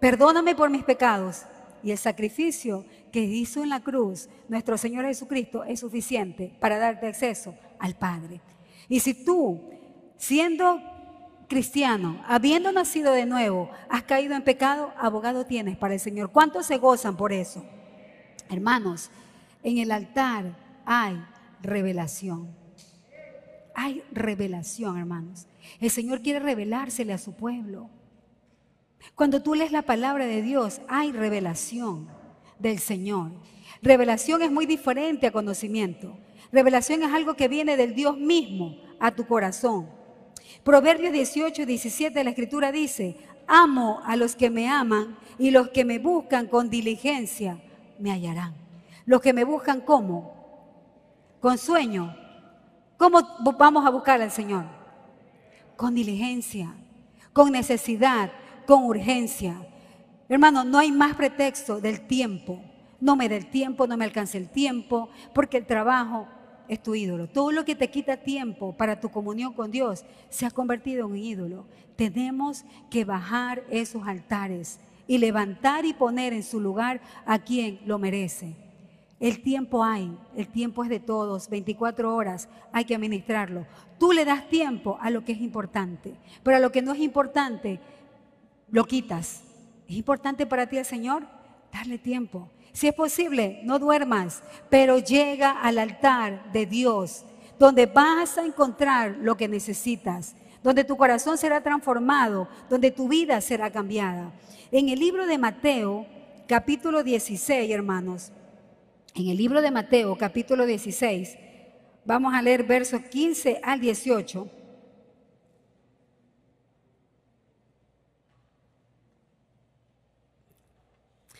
Speaker 1: perdóname por mis pecados. Y el sacrificio que hizo en la cruz nuestro Señor Jesucristo es suficiente para darte acceso al Padre. Y si tú, siendo cristiano, habiendo nacido de nuevo, has caído en pecado, abogado tienes para el Señor. ¿Cuántos se gozan por eso? Hermanos, en el altar hay revelación. Hay revelación, hermanos. El Señor quiere revelársele a su pueblo. Cuando tú lees la palabra de Dios, hay revelación del Señor. Revelación es muy diferente a conocimiento. Revelación es algo que viene del Dios mismo a tu corazón. Proverbios 18 y 17 de la Escritura dice, amo a los que me aman y los que me buscan con diligencia me hallarán. Los que me buscan ¿cómo? Con sueño. ¿Cómo vamos a buscar al Señor? Con diligencia, con necesidad, con urgencia. Hermano, no hay más pretexto del tiempo. No me dé el tiempo, no me alcance el tiempo, porque el trabajo es tu ídolo. Todo lo que te quita tiempo para tu comunión con Dios se ha convertido en un ídolo. Tenemos que bajar esos altares y levantar y poner en su lugar a quien lo merece. El tiempo hay, el tiempo es de todos, 24 horas, hay que administrarlo. Tú le das tiempo a lo que es importante, pero a lo que no es importante, lo quitas. ¿Es importante para ti el Señor? Darle tiempo. Si es posible, no duermas, pero llega al altar de Dios, donde vas a encontrar lo que necesitas, donde tu corazón será transformado, donde tu vida será cambiada. En el libro de Mateo, capítulo 16, hermanos, en el libro de Mateo, capítulo 16, vamos a leer versos 15 al 18.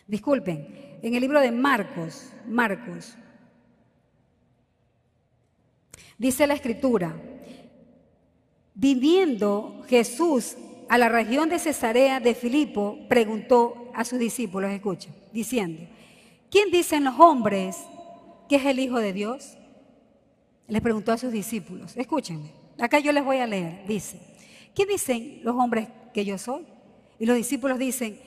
Speaker 1: Disculpen, en el libro de Marcos, Marcos, dice la escritura, viniendo Jesús a la región de Cesarea de Filipo, preguntó a sus discípulos, escucha, diciendo, ¿quién dicen los hombres que es el Hijo de Dios? Les preguntó a sus discípulos, escúchenme, acá yo les voy a leer, dice, ¿quién dicen los hombres que yo soy? Y los discípulos dicen,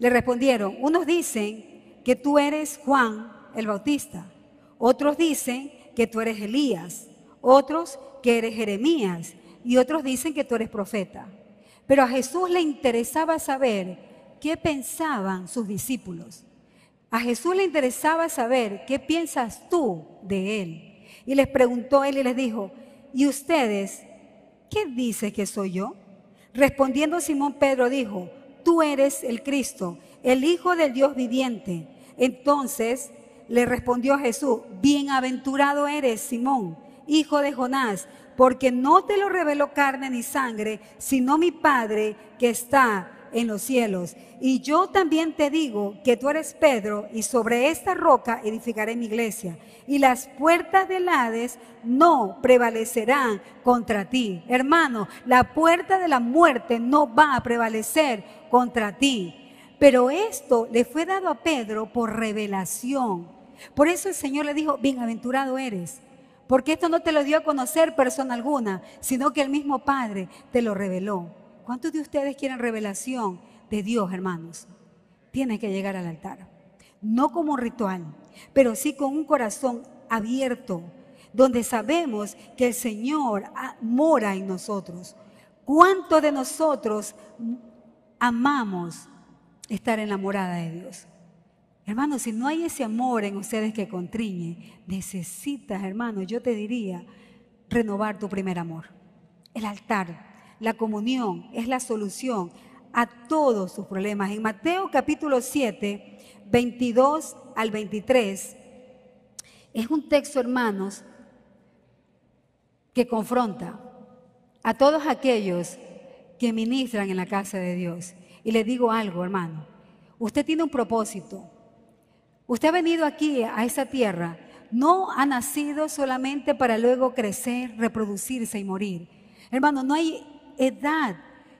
Speaker 1: le respondieron, unos dicen que tú eres Juan el Bautista, otros dicen que tú eres Elías, otros que eres Jeremías y otros dicen que tú eres profeta. Pero a Jesús le interesaba saber qué pensaban sus discípulos. A Jesús le interesaba saber qué piensas tú de él. Y les preguntó él y les dijo, ¿y ustedes qué dicen que soy yo? Respondiendo Simón Pedro dijo, tú eres el Cristo, el Hijo del Dios viviente. Entonces le respondió Jesús, bienaventurado eres Simón, hijo de Jonás, porque no te lo reveló carne ni sangre, sino mi Padre que está en los cielos. Y yo también te digo que tú eres Pedro, y sobre esta roca edificaré mi iglesia, y las puertas del Hades no prevalecerán contra ti. Hermano, la puerta de la muerte no va a prevalecer contra ti. Pero esto le fue dado a Pedro por revelación. Por eso el Señor le dijo, bienaventurado eres. Porque esto no te lo dio a conocer persona alguna, sino que el mismo Padre te lo reveló. ¿Cuántos de ustedes quieren revelación de Dios, hermanos? Tiene que llegar al altar. No como ritual, pero sí con un corazón abierto, donde sabemos que el Señor mora en nosotros. ¿Cuántos de nosotros amamos estar en la morada de Dios? Hermanos, si no hay ese amor en ustedes que contriñe, necesitas, hermano, yo te diría, renovar tu primer amor. El altar la comunión es la solución a todos sus problemas. En Mateo capítulo 7, 22 al 23, Es un texto, hermanos, que confronta a todos aquellos que ministran en la casa de Dios. Y le digo algo, hermano. Usted tiene un propósito. Usted ha venido aquí a esa tierra. No ha nacido solamente para luego crecer, reproducirse y morir. Hermano, no hay edad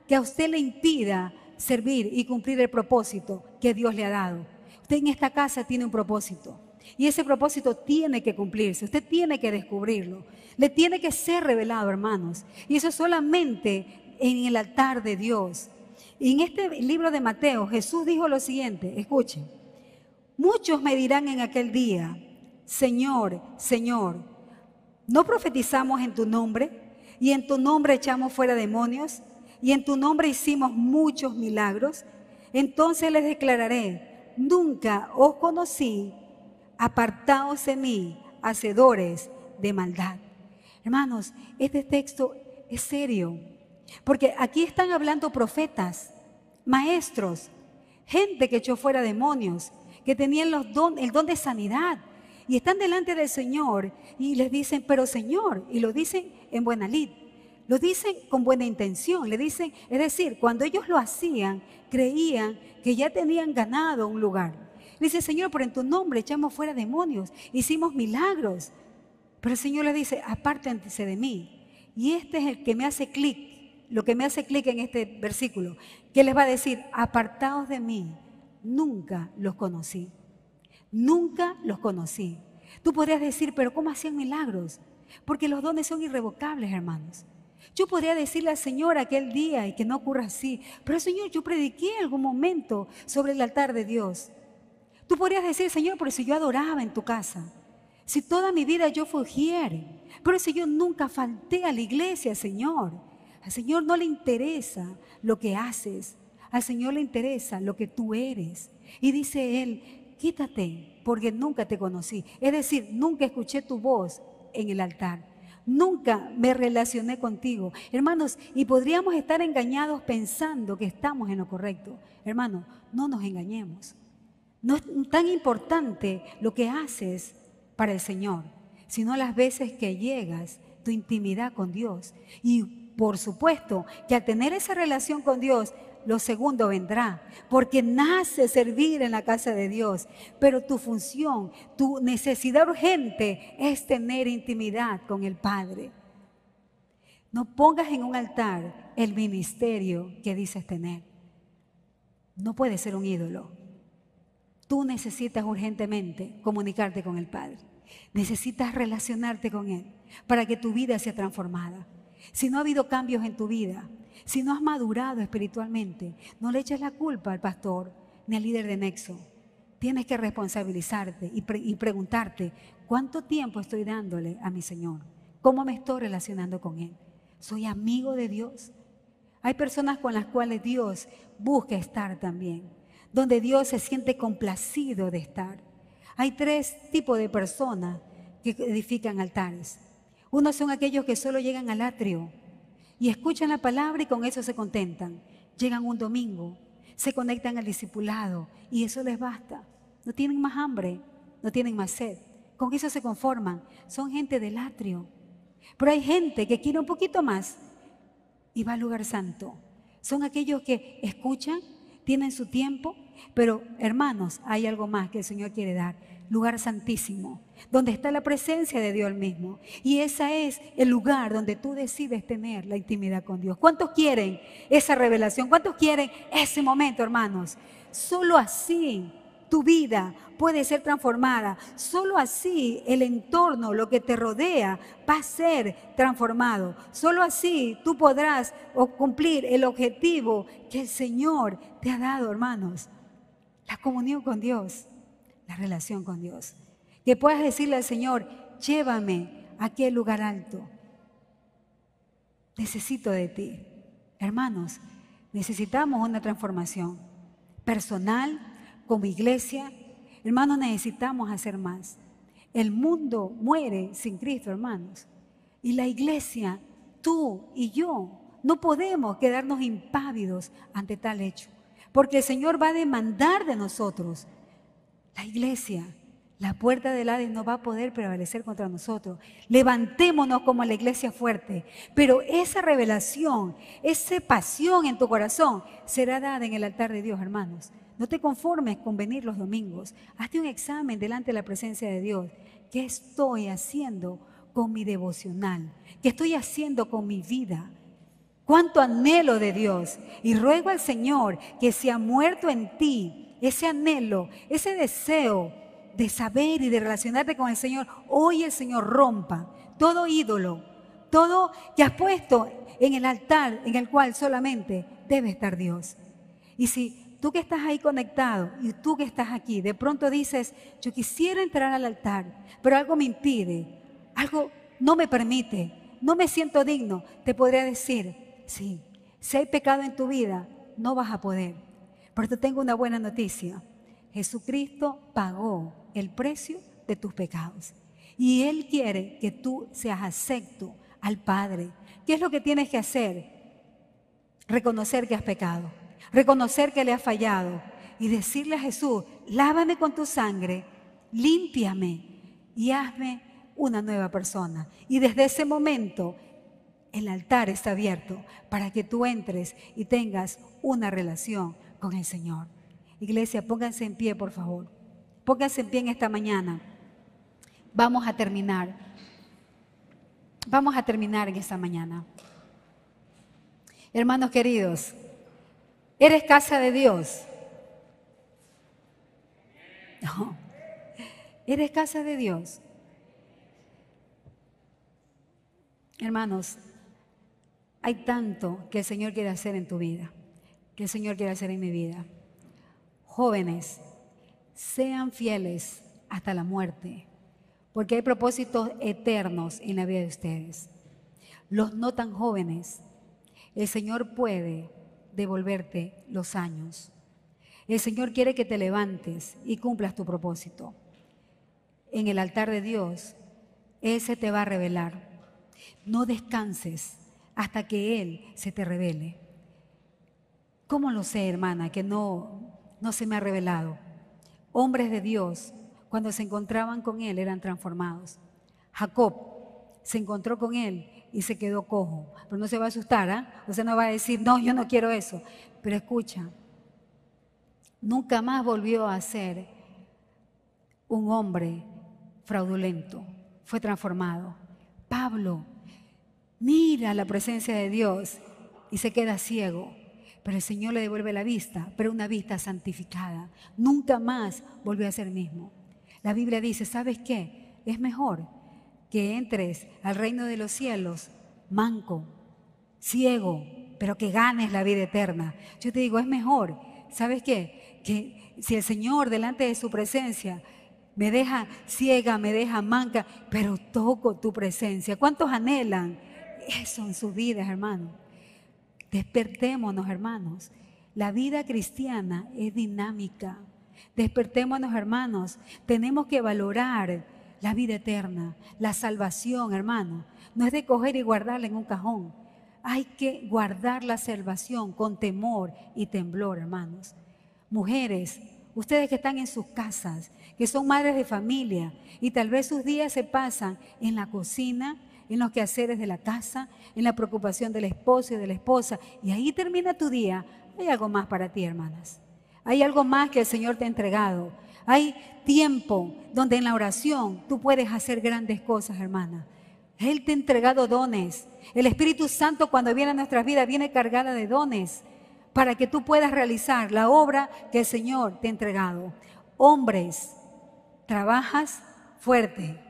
Speaker 1: que a usted le impida servir y cumplir el propósito que Dios le ha dado. Usted en esta casa tiene un propósito. Y ese propósito tiene que cumplirse, usted tiene que descubrirlo, le tiene que ser revelado, hermanos. Y eso solamente en el altar de Dios. Y en este libro de Mateo, Jesús dijo lo siguiente, escuchen, muchos me dirán en aquel día, Señor, Señor, ¿no profetizamos en tu nombre? Y en tu nombre echamos fuera demonios, y en tu nombre hicimos muchos milagros. Entonces les declararé, nunca os conocí, apartaos de mí, hacedores de maldad. Hermanos, este texto es serio, porque aquí están hablando profetas, maestros, gente que echó fuera demonios, que tenían los el don de sanidad, y están delante del Señor y les dicen, pero Señor, y lo dicen en buena lid, lo dicen con buena intención, le dicen, es decir, cuando ellos lo hacían, creían que ya tenían ganado un lugar. Dice, Señor, por en tu nombre echamos fuera demonios, hicimos milagros. Pero el Señor le dice, apártense de mí. Y este es el que me hace clic, lo que me hace clic en este versículo, que les va a decir, apartaos de mí, nunca los conocí. Nunca los conocí. Tú podrías decir, pero ¿cómo hacían milagros? Porque los dones son irrevocables, hermanos. Yo podría decirle al Señor aquel día y que no ocurra así, pero Señor, yo prediqué en algún momento sobre el altar de Dios. Tú podrías decir, Señor, pero si yo adoraba en tu casa, si toda mi vida yo fugiera, pero si yo nunca falté a la iglesia, Señor, al Señor no le interesa lo que haces, al Señor le interesa lo que tú eres. Y dice Él, quítate, porque nunca te conocí. Es decir, nunca escuché tu voz en el altar. Nunca me relacioné contigo. Hermanos, y podríamos estar engañados pensando que estamos en lo correcto. Hermanos, no nos engañemos. No es tan importante lo que haces para el Señor, sino las veces que llegas, tu intimidad con Dios. Y por supuesto que al tener esa relación con Dios, lo segundo vendrá, porque nace servir en la casa de Dios, pero tu función, tu necesidad urgente es tener intimidad con el Padre. No pongas en un altar el ministerio que dices tener. No puede ser un ídolo. Tú necesitas urgentemente comunicarte con el Padre. Necesitas relacionarte con Él para que tu vida sea transformada. Si no ha habido cambios en tu vida, si no has madurado espiritualmente, no le eches la culpa al pastor ni al líder de Nexo. Tienes que responsabilizarte y, y preguntarte, ¿cuánto tiempo estoy dándole a mi Señor? ¿Cómo me estoy relacionando con Él? ¿Soy amigo de Dios? Hay personas con las cuales Dios busca estar también donde Dios se siente complacido de estar. Hay tres tipos de personas que edifican altares. Unos son aquellos que solo llegan al atrio y escuchan la palabra y con eso se contentan. Llegan un domingo, se conectan al discipulado y eso les basta. No tienen más hambre, no tienen más sed. Con eso se conforman. Son gente del atrio. Pero hay gente que quiere un poquito más y va al lugar santo. Son aquellos que escuchan, tienen su tiempo, pero hermanos, hay algo más que el Señor quiere dar. Lugar santísimo, donde está la presencia de Dios mismo. Y ese es el lugar donde tú decides tener la intimidad con Dios. ¿Cuántos quieren esa revelación? ¿Cuántos quieren ese momento, hermanos? Solo así tu vida puede ser transformada. Solo así el entorno, lo que te rodea, va a ser transformado. Solo así tú podrás cumplir el objetivo que el Señor te ha dado, hermanos. La comunión con Dios, la relación con Dios. Que puedas decirle al Señor, llévame a aquel lugar alto. Necesito de ti. Hermanos, necesitamos una transformación personal, como iglesia, hermanos, necesitamos hacer más. El mundo muere sin Cristo, hermanos. Y la iglesia, tú y yo, no podemos quedarnos impávidos ante tal hecho. Porque el Señor va a demandar de nosotros, la iglesia, la puerta del Hades no va a poder prevalecer contra nosotros. Levantémonos como la iglesia fuerte. Pero esa revelación, esa pasión en tu corazón será dada en el altar de Dios, hermanos. No te conformes con venir los domingos. Hazte un examen delante de la presencia de Dios. ¿Qué estoy haciendo con mi devocional? ¿Qué estoy haciendo con mi vida? ¿Cuánto anhelo de Dios? Y ruego al Señor que se ha muerto en ti ese anhelo, ese deseo de saber y de relacionarte con el Señor, hoy el Señor rompa todo ídolo, todo que has puesto en el altar en el cual solamente debe estar Dios. Y si tú que estás ahí conectado y tú que estás aquí, de pronto dices, yo quisiera entrar al altar, pero algo me impide, algo no me permite, no me siento digno, te podría decir, sí, si hay pecado en tu vida, no vas a poder. Te tengo una buena noticia. Jesucristo pagó el precio de tus pecados. Y Él quiere que tú seas acepto al Padre. ¿Qué es lo que tienes que hacer? Reconocer que has pecado, reconocer que le has fallado y decirle a Jesús, lávame con tu sangre, límpiame y hazme una nueva persona. Y desde ese momento el altar está abierto para que tú entres y tengas una relación con el Señor. Iglesia, pónganse en pie, por favor. Pónganse en pie en esta mañana. Vamos a terminar. Vamos a terminar en esta mañana. Hermanos queridos, ¿eres casa de Dios? No. ¿Eres casa de Dios? Hermanos, hay tanto que el Señor quiere hacer en tu vida, el Señor quiere hacer en mi vida. Jóvenes, sean fieles hasta la muerte, porque hay propósitos eternos en la vida de ustedes. Los no tan jóvenes, el Señor puede devolverte los años. El Señor quiere que te levantes y cumplas tu propósito. En el altar de Dios, ese te va a revelar. No descanses hasta que Él se te revele. ¿Cómo lo sé, hermana, que no, no se me ha revelado? hombres de Dios, cuando se encontraban con él, eran transformados. Jacob se encontró con él y se quedó cojo. Pero no se va a asustar, ¿ah? O sea, no va a decir, no, yo no quiero eso. Pero escucha, nunca más volvió a ser un hombre fraudulento. Fue transformado. Pablo mira la presencia de Dios y se queda ciego. Pero el Señor le devuelve la vista, pero una vista santificada. Nunca más volvió a ser el mismo. La Biblia dice, ¿sabes qué? Es mejor que entres al reino de los cielos manco, ciego, pero que ganes la vida eterna. Yo te digo, es mejor, ¿sabes qué? Que si el Señor delante de su presencia me deja ciega, me deja manca, pero toco tu presencia. ¿Cuántos anhelan eso en sus vidas, hermano? Despertémonos, hermanos. La vida cristiana es dinámica. Despertémonos, hermanos. Tenemos que valorar la vida eterna, la salvación, hermano. No es de coger y guardarla en un cajón. Hay que guardar la salvación con temor y temblor, hermanos. Mujeres, ustedes que están en sus casas, que son madres de familia y tal vez sus días se pasan en la cocina, en los quehaceres de la casa, en la preocupación del esposo y de la esposa. Y ahí termina tu día. Hay algo más para ti, hermanas. Hay algo más que el Señor te ha entregado. Hay tiempo donde en la oración tú puedes hacer grandes cosas, hermana. Él te ha entregado dones. El Espíritu Santo cuando viene a nuestras vidas viene cargada de dones para que tú puedas realizar la obra que el Señor te ha entregado. Hombres, trabajas fuerte,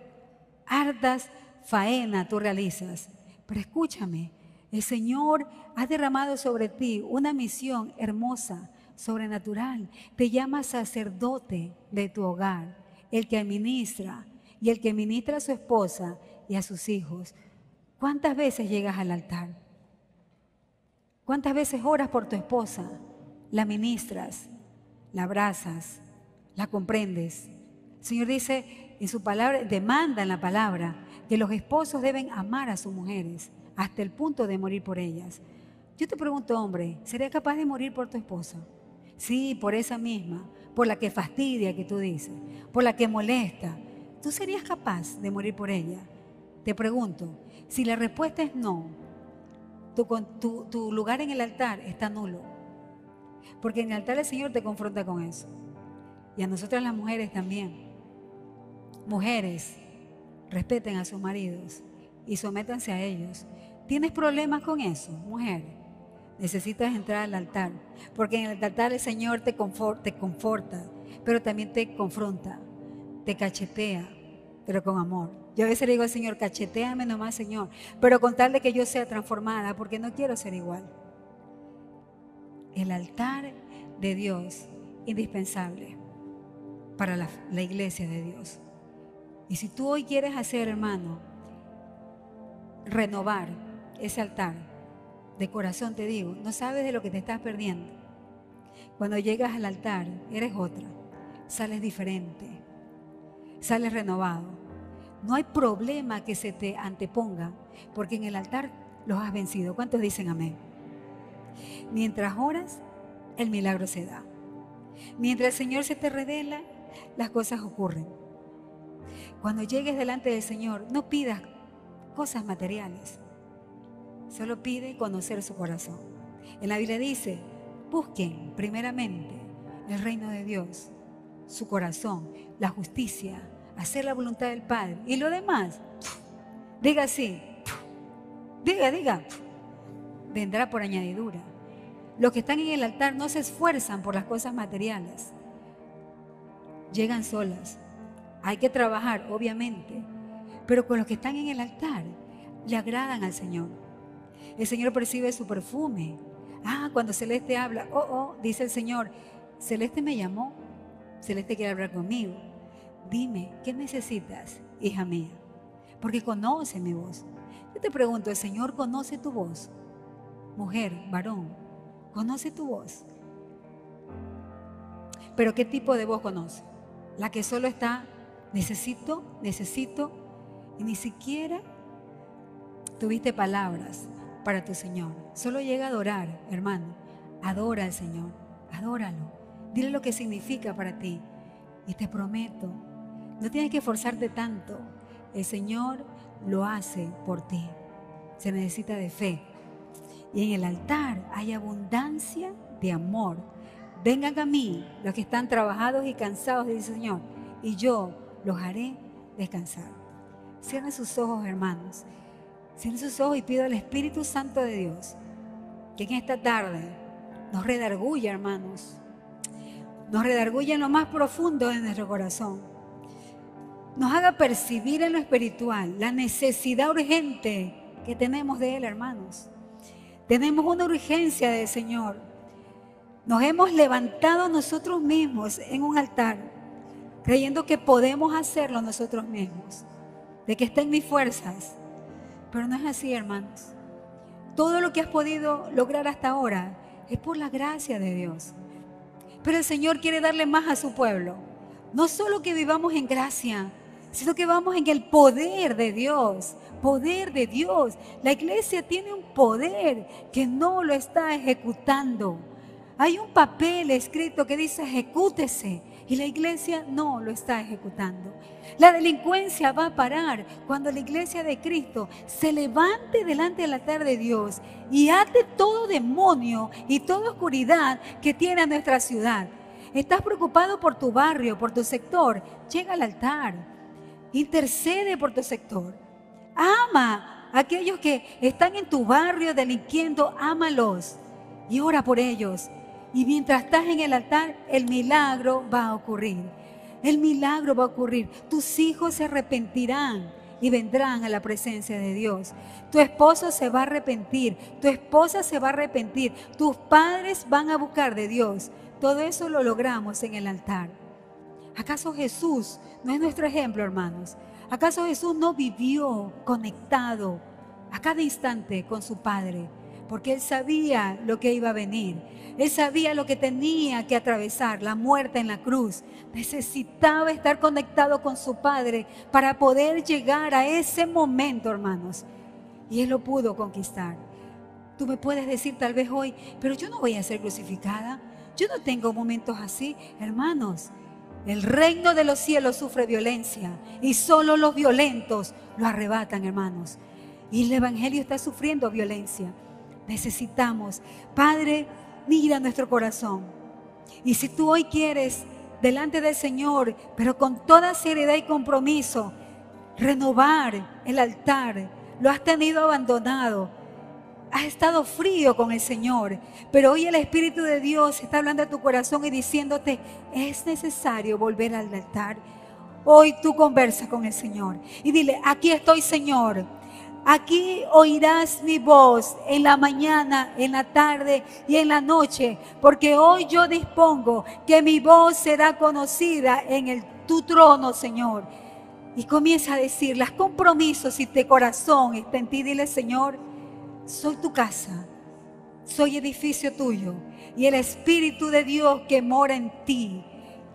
Speaker 1: hartas faena tú realizas. Pero escúchame, el Señor ha derramado sobre ti una misión hermosa, sobrenatural. Te llama sacerdote de tu hogar, el que administra y el que ministra a su esposa y a sus hijos. ¿Cuántas veces llegas al altar? ¿Cuántas veces oras por tu esposa? La ministras, la abrazas, la comprendes. El Señor dice en su palabra, demanda en la palabra que los esposos deben amar a sus mujeres hasta el punto de morir por ellas. Yo te pregunto, hombre, ¿sería capaz de morir por tu esposa? Sí, por esa misma, por la que fastidia, que tú dices, por la que molesta, ¿tú serías capaz de morir por ella? Te pregunto, si la respuesta es no, tu, tu lugar en el altar está nulo. Porque en el altar el Señor te confronta con eso. Y a nosotras las mujeres también. Mujeres, respeten a sus maridos y sométanse a ellos. ¿Tienes problemas con eso, mujer? Necesitas entrar al altar, porque en el altar el Señor te, conforta, pero también te confronta, te cachetea, pero con amor. Yo a veces le digo al Señor, cacheteame nomás, Señor, pero con tal de que yo sea transformada, porque no quiero ser igual. El altar de Dios, indispensable para la iglesia de Dios. Y si tú hoy quieres hacer, hermano, renovar ese altar, de corazón te digo, no sabes de lo que te estás perdiendo. Cuando llegas al altar, eres otra, sales diferente, sales renovado. No hay problema que se te anteponga, porque en el altar los has vencido. ¿Cuántos dicen amén? Mientras oras, el milagro se da. Mientras el Señor se te revela, las cosas ocurren. Cuando llegues delante del Señor, no pidas cosas materiales. Solo pide conocer su corazón. En la Biblia dice, busquen primeramente el reino de Dios, su corazón, la justicia, hacer la voluntad del Padre. Y lo demás, diga así, diga, diga, vendrá por añadidura. Los que están en el altar no se esfuerzan por las cosas materiales, llegan solas. Hay que trabajar, obviamente, pero con los que están en el altar le agradan al Señor. El Señor percibe su perfume. Ah, cuando Celeste habla, oh, oh, dice el Señor, Celeste me llamó, Celeste quiere hablar conmigo. Dime, ¿qué necesitas, hija mía? Porque conoce mi voz. Yo te pregunto, ¿el Señor conoce tu voz? Mujer, varón, ¿conoce tu voz? Pero ¿qué tipo de voz conoce? La que solo está, necesito, necesito, y ni siquiera tuviste palabras para tu Señor. Solo llega a adorar, hermano. Adora al Señor, adóralo. Dile lo que significa para ti. Y te prometo, no tienes que esforzarte tanto. El Señor lo hace por ti. Se necesita de fe. Y en el altar hay abundancia de amor Vengan a mí los que están trabajados y cansados, dice el Señor, y yo los haré descansar. Cierren sus ojos, hermanos. Cierren sus ojos y pido al Espíritu Santo de Dios que en esta tarde nos redarguya, hermanos. Nos redarguya en lo más profundo de nuestro corazón. Nos haga percibir en lo espiritual la necesidad urgente que tenemos de Él, hermanos. Tenemos una urgencia del Señor. Nos hemos levantado nosotros mismos en un altar, creyendo que podemos hacerlo nosotros mismos, de que está en mis fuerzas. Pero no es así, hermanos. Todo lo que has podido lograr hasta ahora es por la gracia de Dios. Pero el Señor quiere darle más a su pueblo. No solo que vivamos en gracia, sino que vamos en el poder de Dios. Poder de Dios. La iglesia tiene un poder que no lo está ejecutando. Hay un papel escrito que dice ejecútese y la iglesia no lo está ejecutando. La delincuencia va a parar cuando la iglesia de Cristo se levante delante del altar de Dios y ate todo demonio y toda oscuridad que tiene nuestra ciudad. Estás preocupado por tu barrio, por tu sector. Llega al altar. Intercede por tu sector. Ama a aquellos que están en tu barrio delinquiendo. Ámalos y ora por ellos. Y mientras estás en el altar, el milagro va a ocurrir. El milagro va a ocurrir. Tus hijos se arrepentirán y vendrán a la presencia de Dios. Tu esposo se va a arrepentir, tu esposa se va a arrepentir, tus padres van a buscar de Dios. Todo eso lo logramos en el altar. ¿Acaso Jesús no es nuestro ejemplo, hermanos? ¿Acaso Jesús no vivió conectado a cada instante con su Padre? Porque Él sabía lo que iba a venir. Él sabía lo que tenía que atravesar, la muerte en la cruz. Necesitaba estar conectado con su Padre para poder llegar a ese momento, hermanos. Y Él lo pudo conquistar. Tú me puedes decir tal vez hoy, pero yo no voy a ser crucificada. Yo no tengo momentos así, hermanos. El reino de los cielos sufre violencia y solo los violentos lo arrebatan, hermanos. Y el Evangelio está sufriendo violencia. Necesitamos, Padre, mira nuestro corazón. Y si tú hoy quieres delante del Señor, pero con toda seriedad y compromiso, renovar el altar, lo has tenido abandonado, has estado frío con el Señor, pero hoy el Espíritu de Dios está hablando a tu corazón y diciéndote, es necesario volver al altar. Hoy tú conversa con el Señor y dile, aquí estoy Señor. Aquí oirás mi voz en la mañana, en la tarde y en la noche, porque hoy yo dispongo que mi voz será conocida en el, tu trono, Señor. Y comienza a decir, las compromisos y tu corazón está en ti. Dile, Señor, soy tu casa, soy edificio tuyo y el Espíritu de Dios que mora en ti.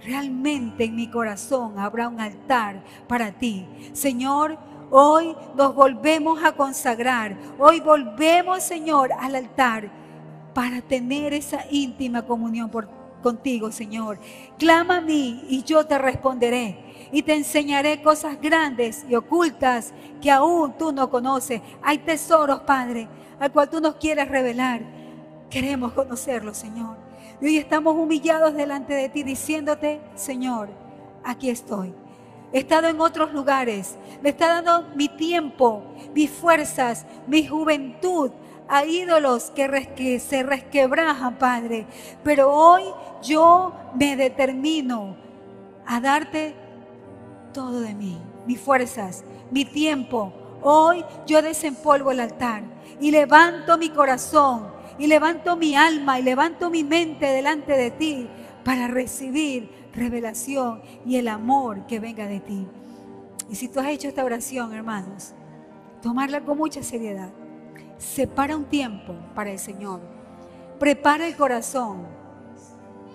Speaker 1: Realmente en mi corazón habrá un altar para ti. Señor, hoy nos volvemos a consagrar. Hoy volvemos, Señor, al altar para tener esa íntima comunión contigo, Señor. Clama a mí y yo te responderé y te enseñaré cosas grandes y ocultas que aún tú no conoces. Hay tesoros, Padre, al cual tú nos quieres revelar. Queremos conocerlo, Señor. Y hoy estamos humillados delante de ti diciéndote, Señor, aquí estoy. He estado en otros lugares. Le está dando mi tiempo, mis fuerzas, mi juventud a ídolos que, que se resquebrajan, Padre. Pero hoy yo me determino a darte todo de mí, mis fuerzas, mi tiempo. Hoy yo desempolvo el altar y levanto mi corazón y levanto mi alma y levanto mi mente delante de ti para recibir revelación y el amor que venga de ti. Y si tú has hecho esta oración, hermanos, tomarla con mucha seriedad. Separa un tiempo para el Señor. Prepara el corazón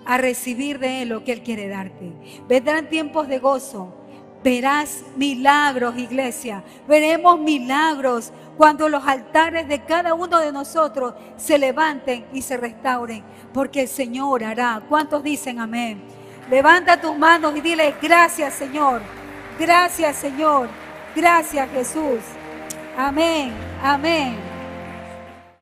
Speaker 1: a recibir de Él lo que Él quiere darte. Vendrán tiempos de gozo, Verás milagros, iglesia. Veremos milagros cuando los altares de cada uno de nosotros se levanten y se restauren. Porque el Señor hará. ¿Cuántos dicen amén? Levanta tus manos y dile gracias Señor. Gracias Señor. Gracias Jesús. Amén. Amén.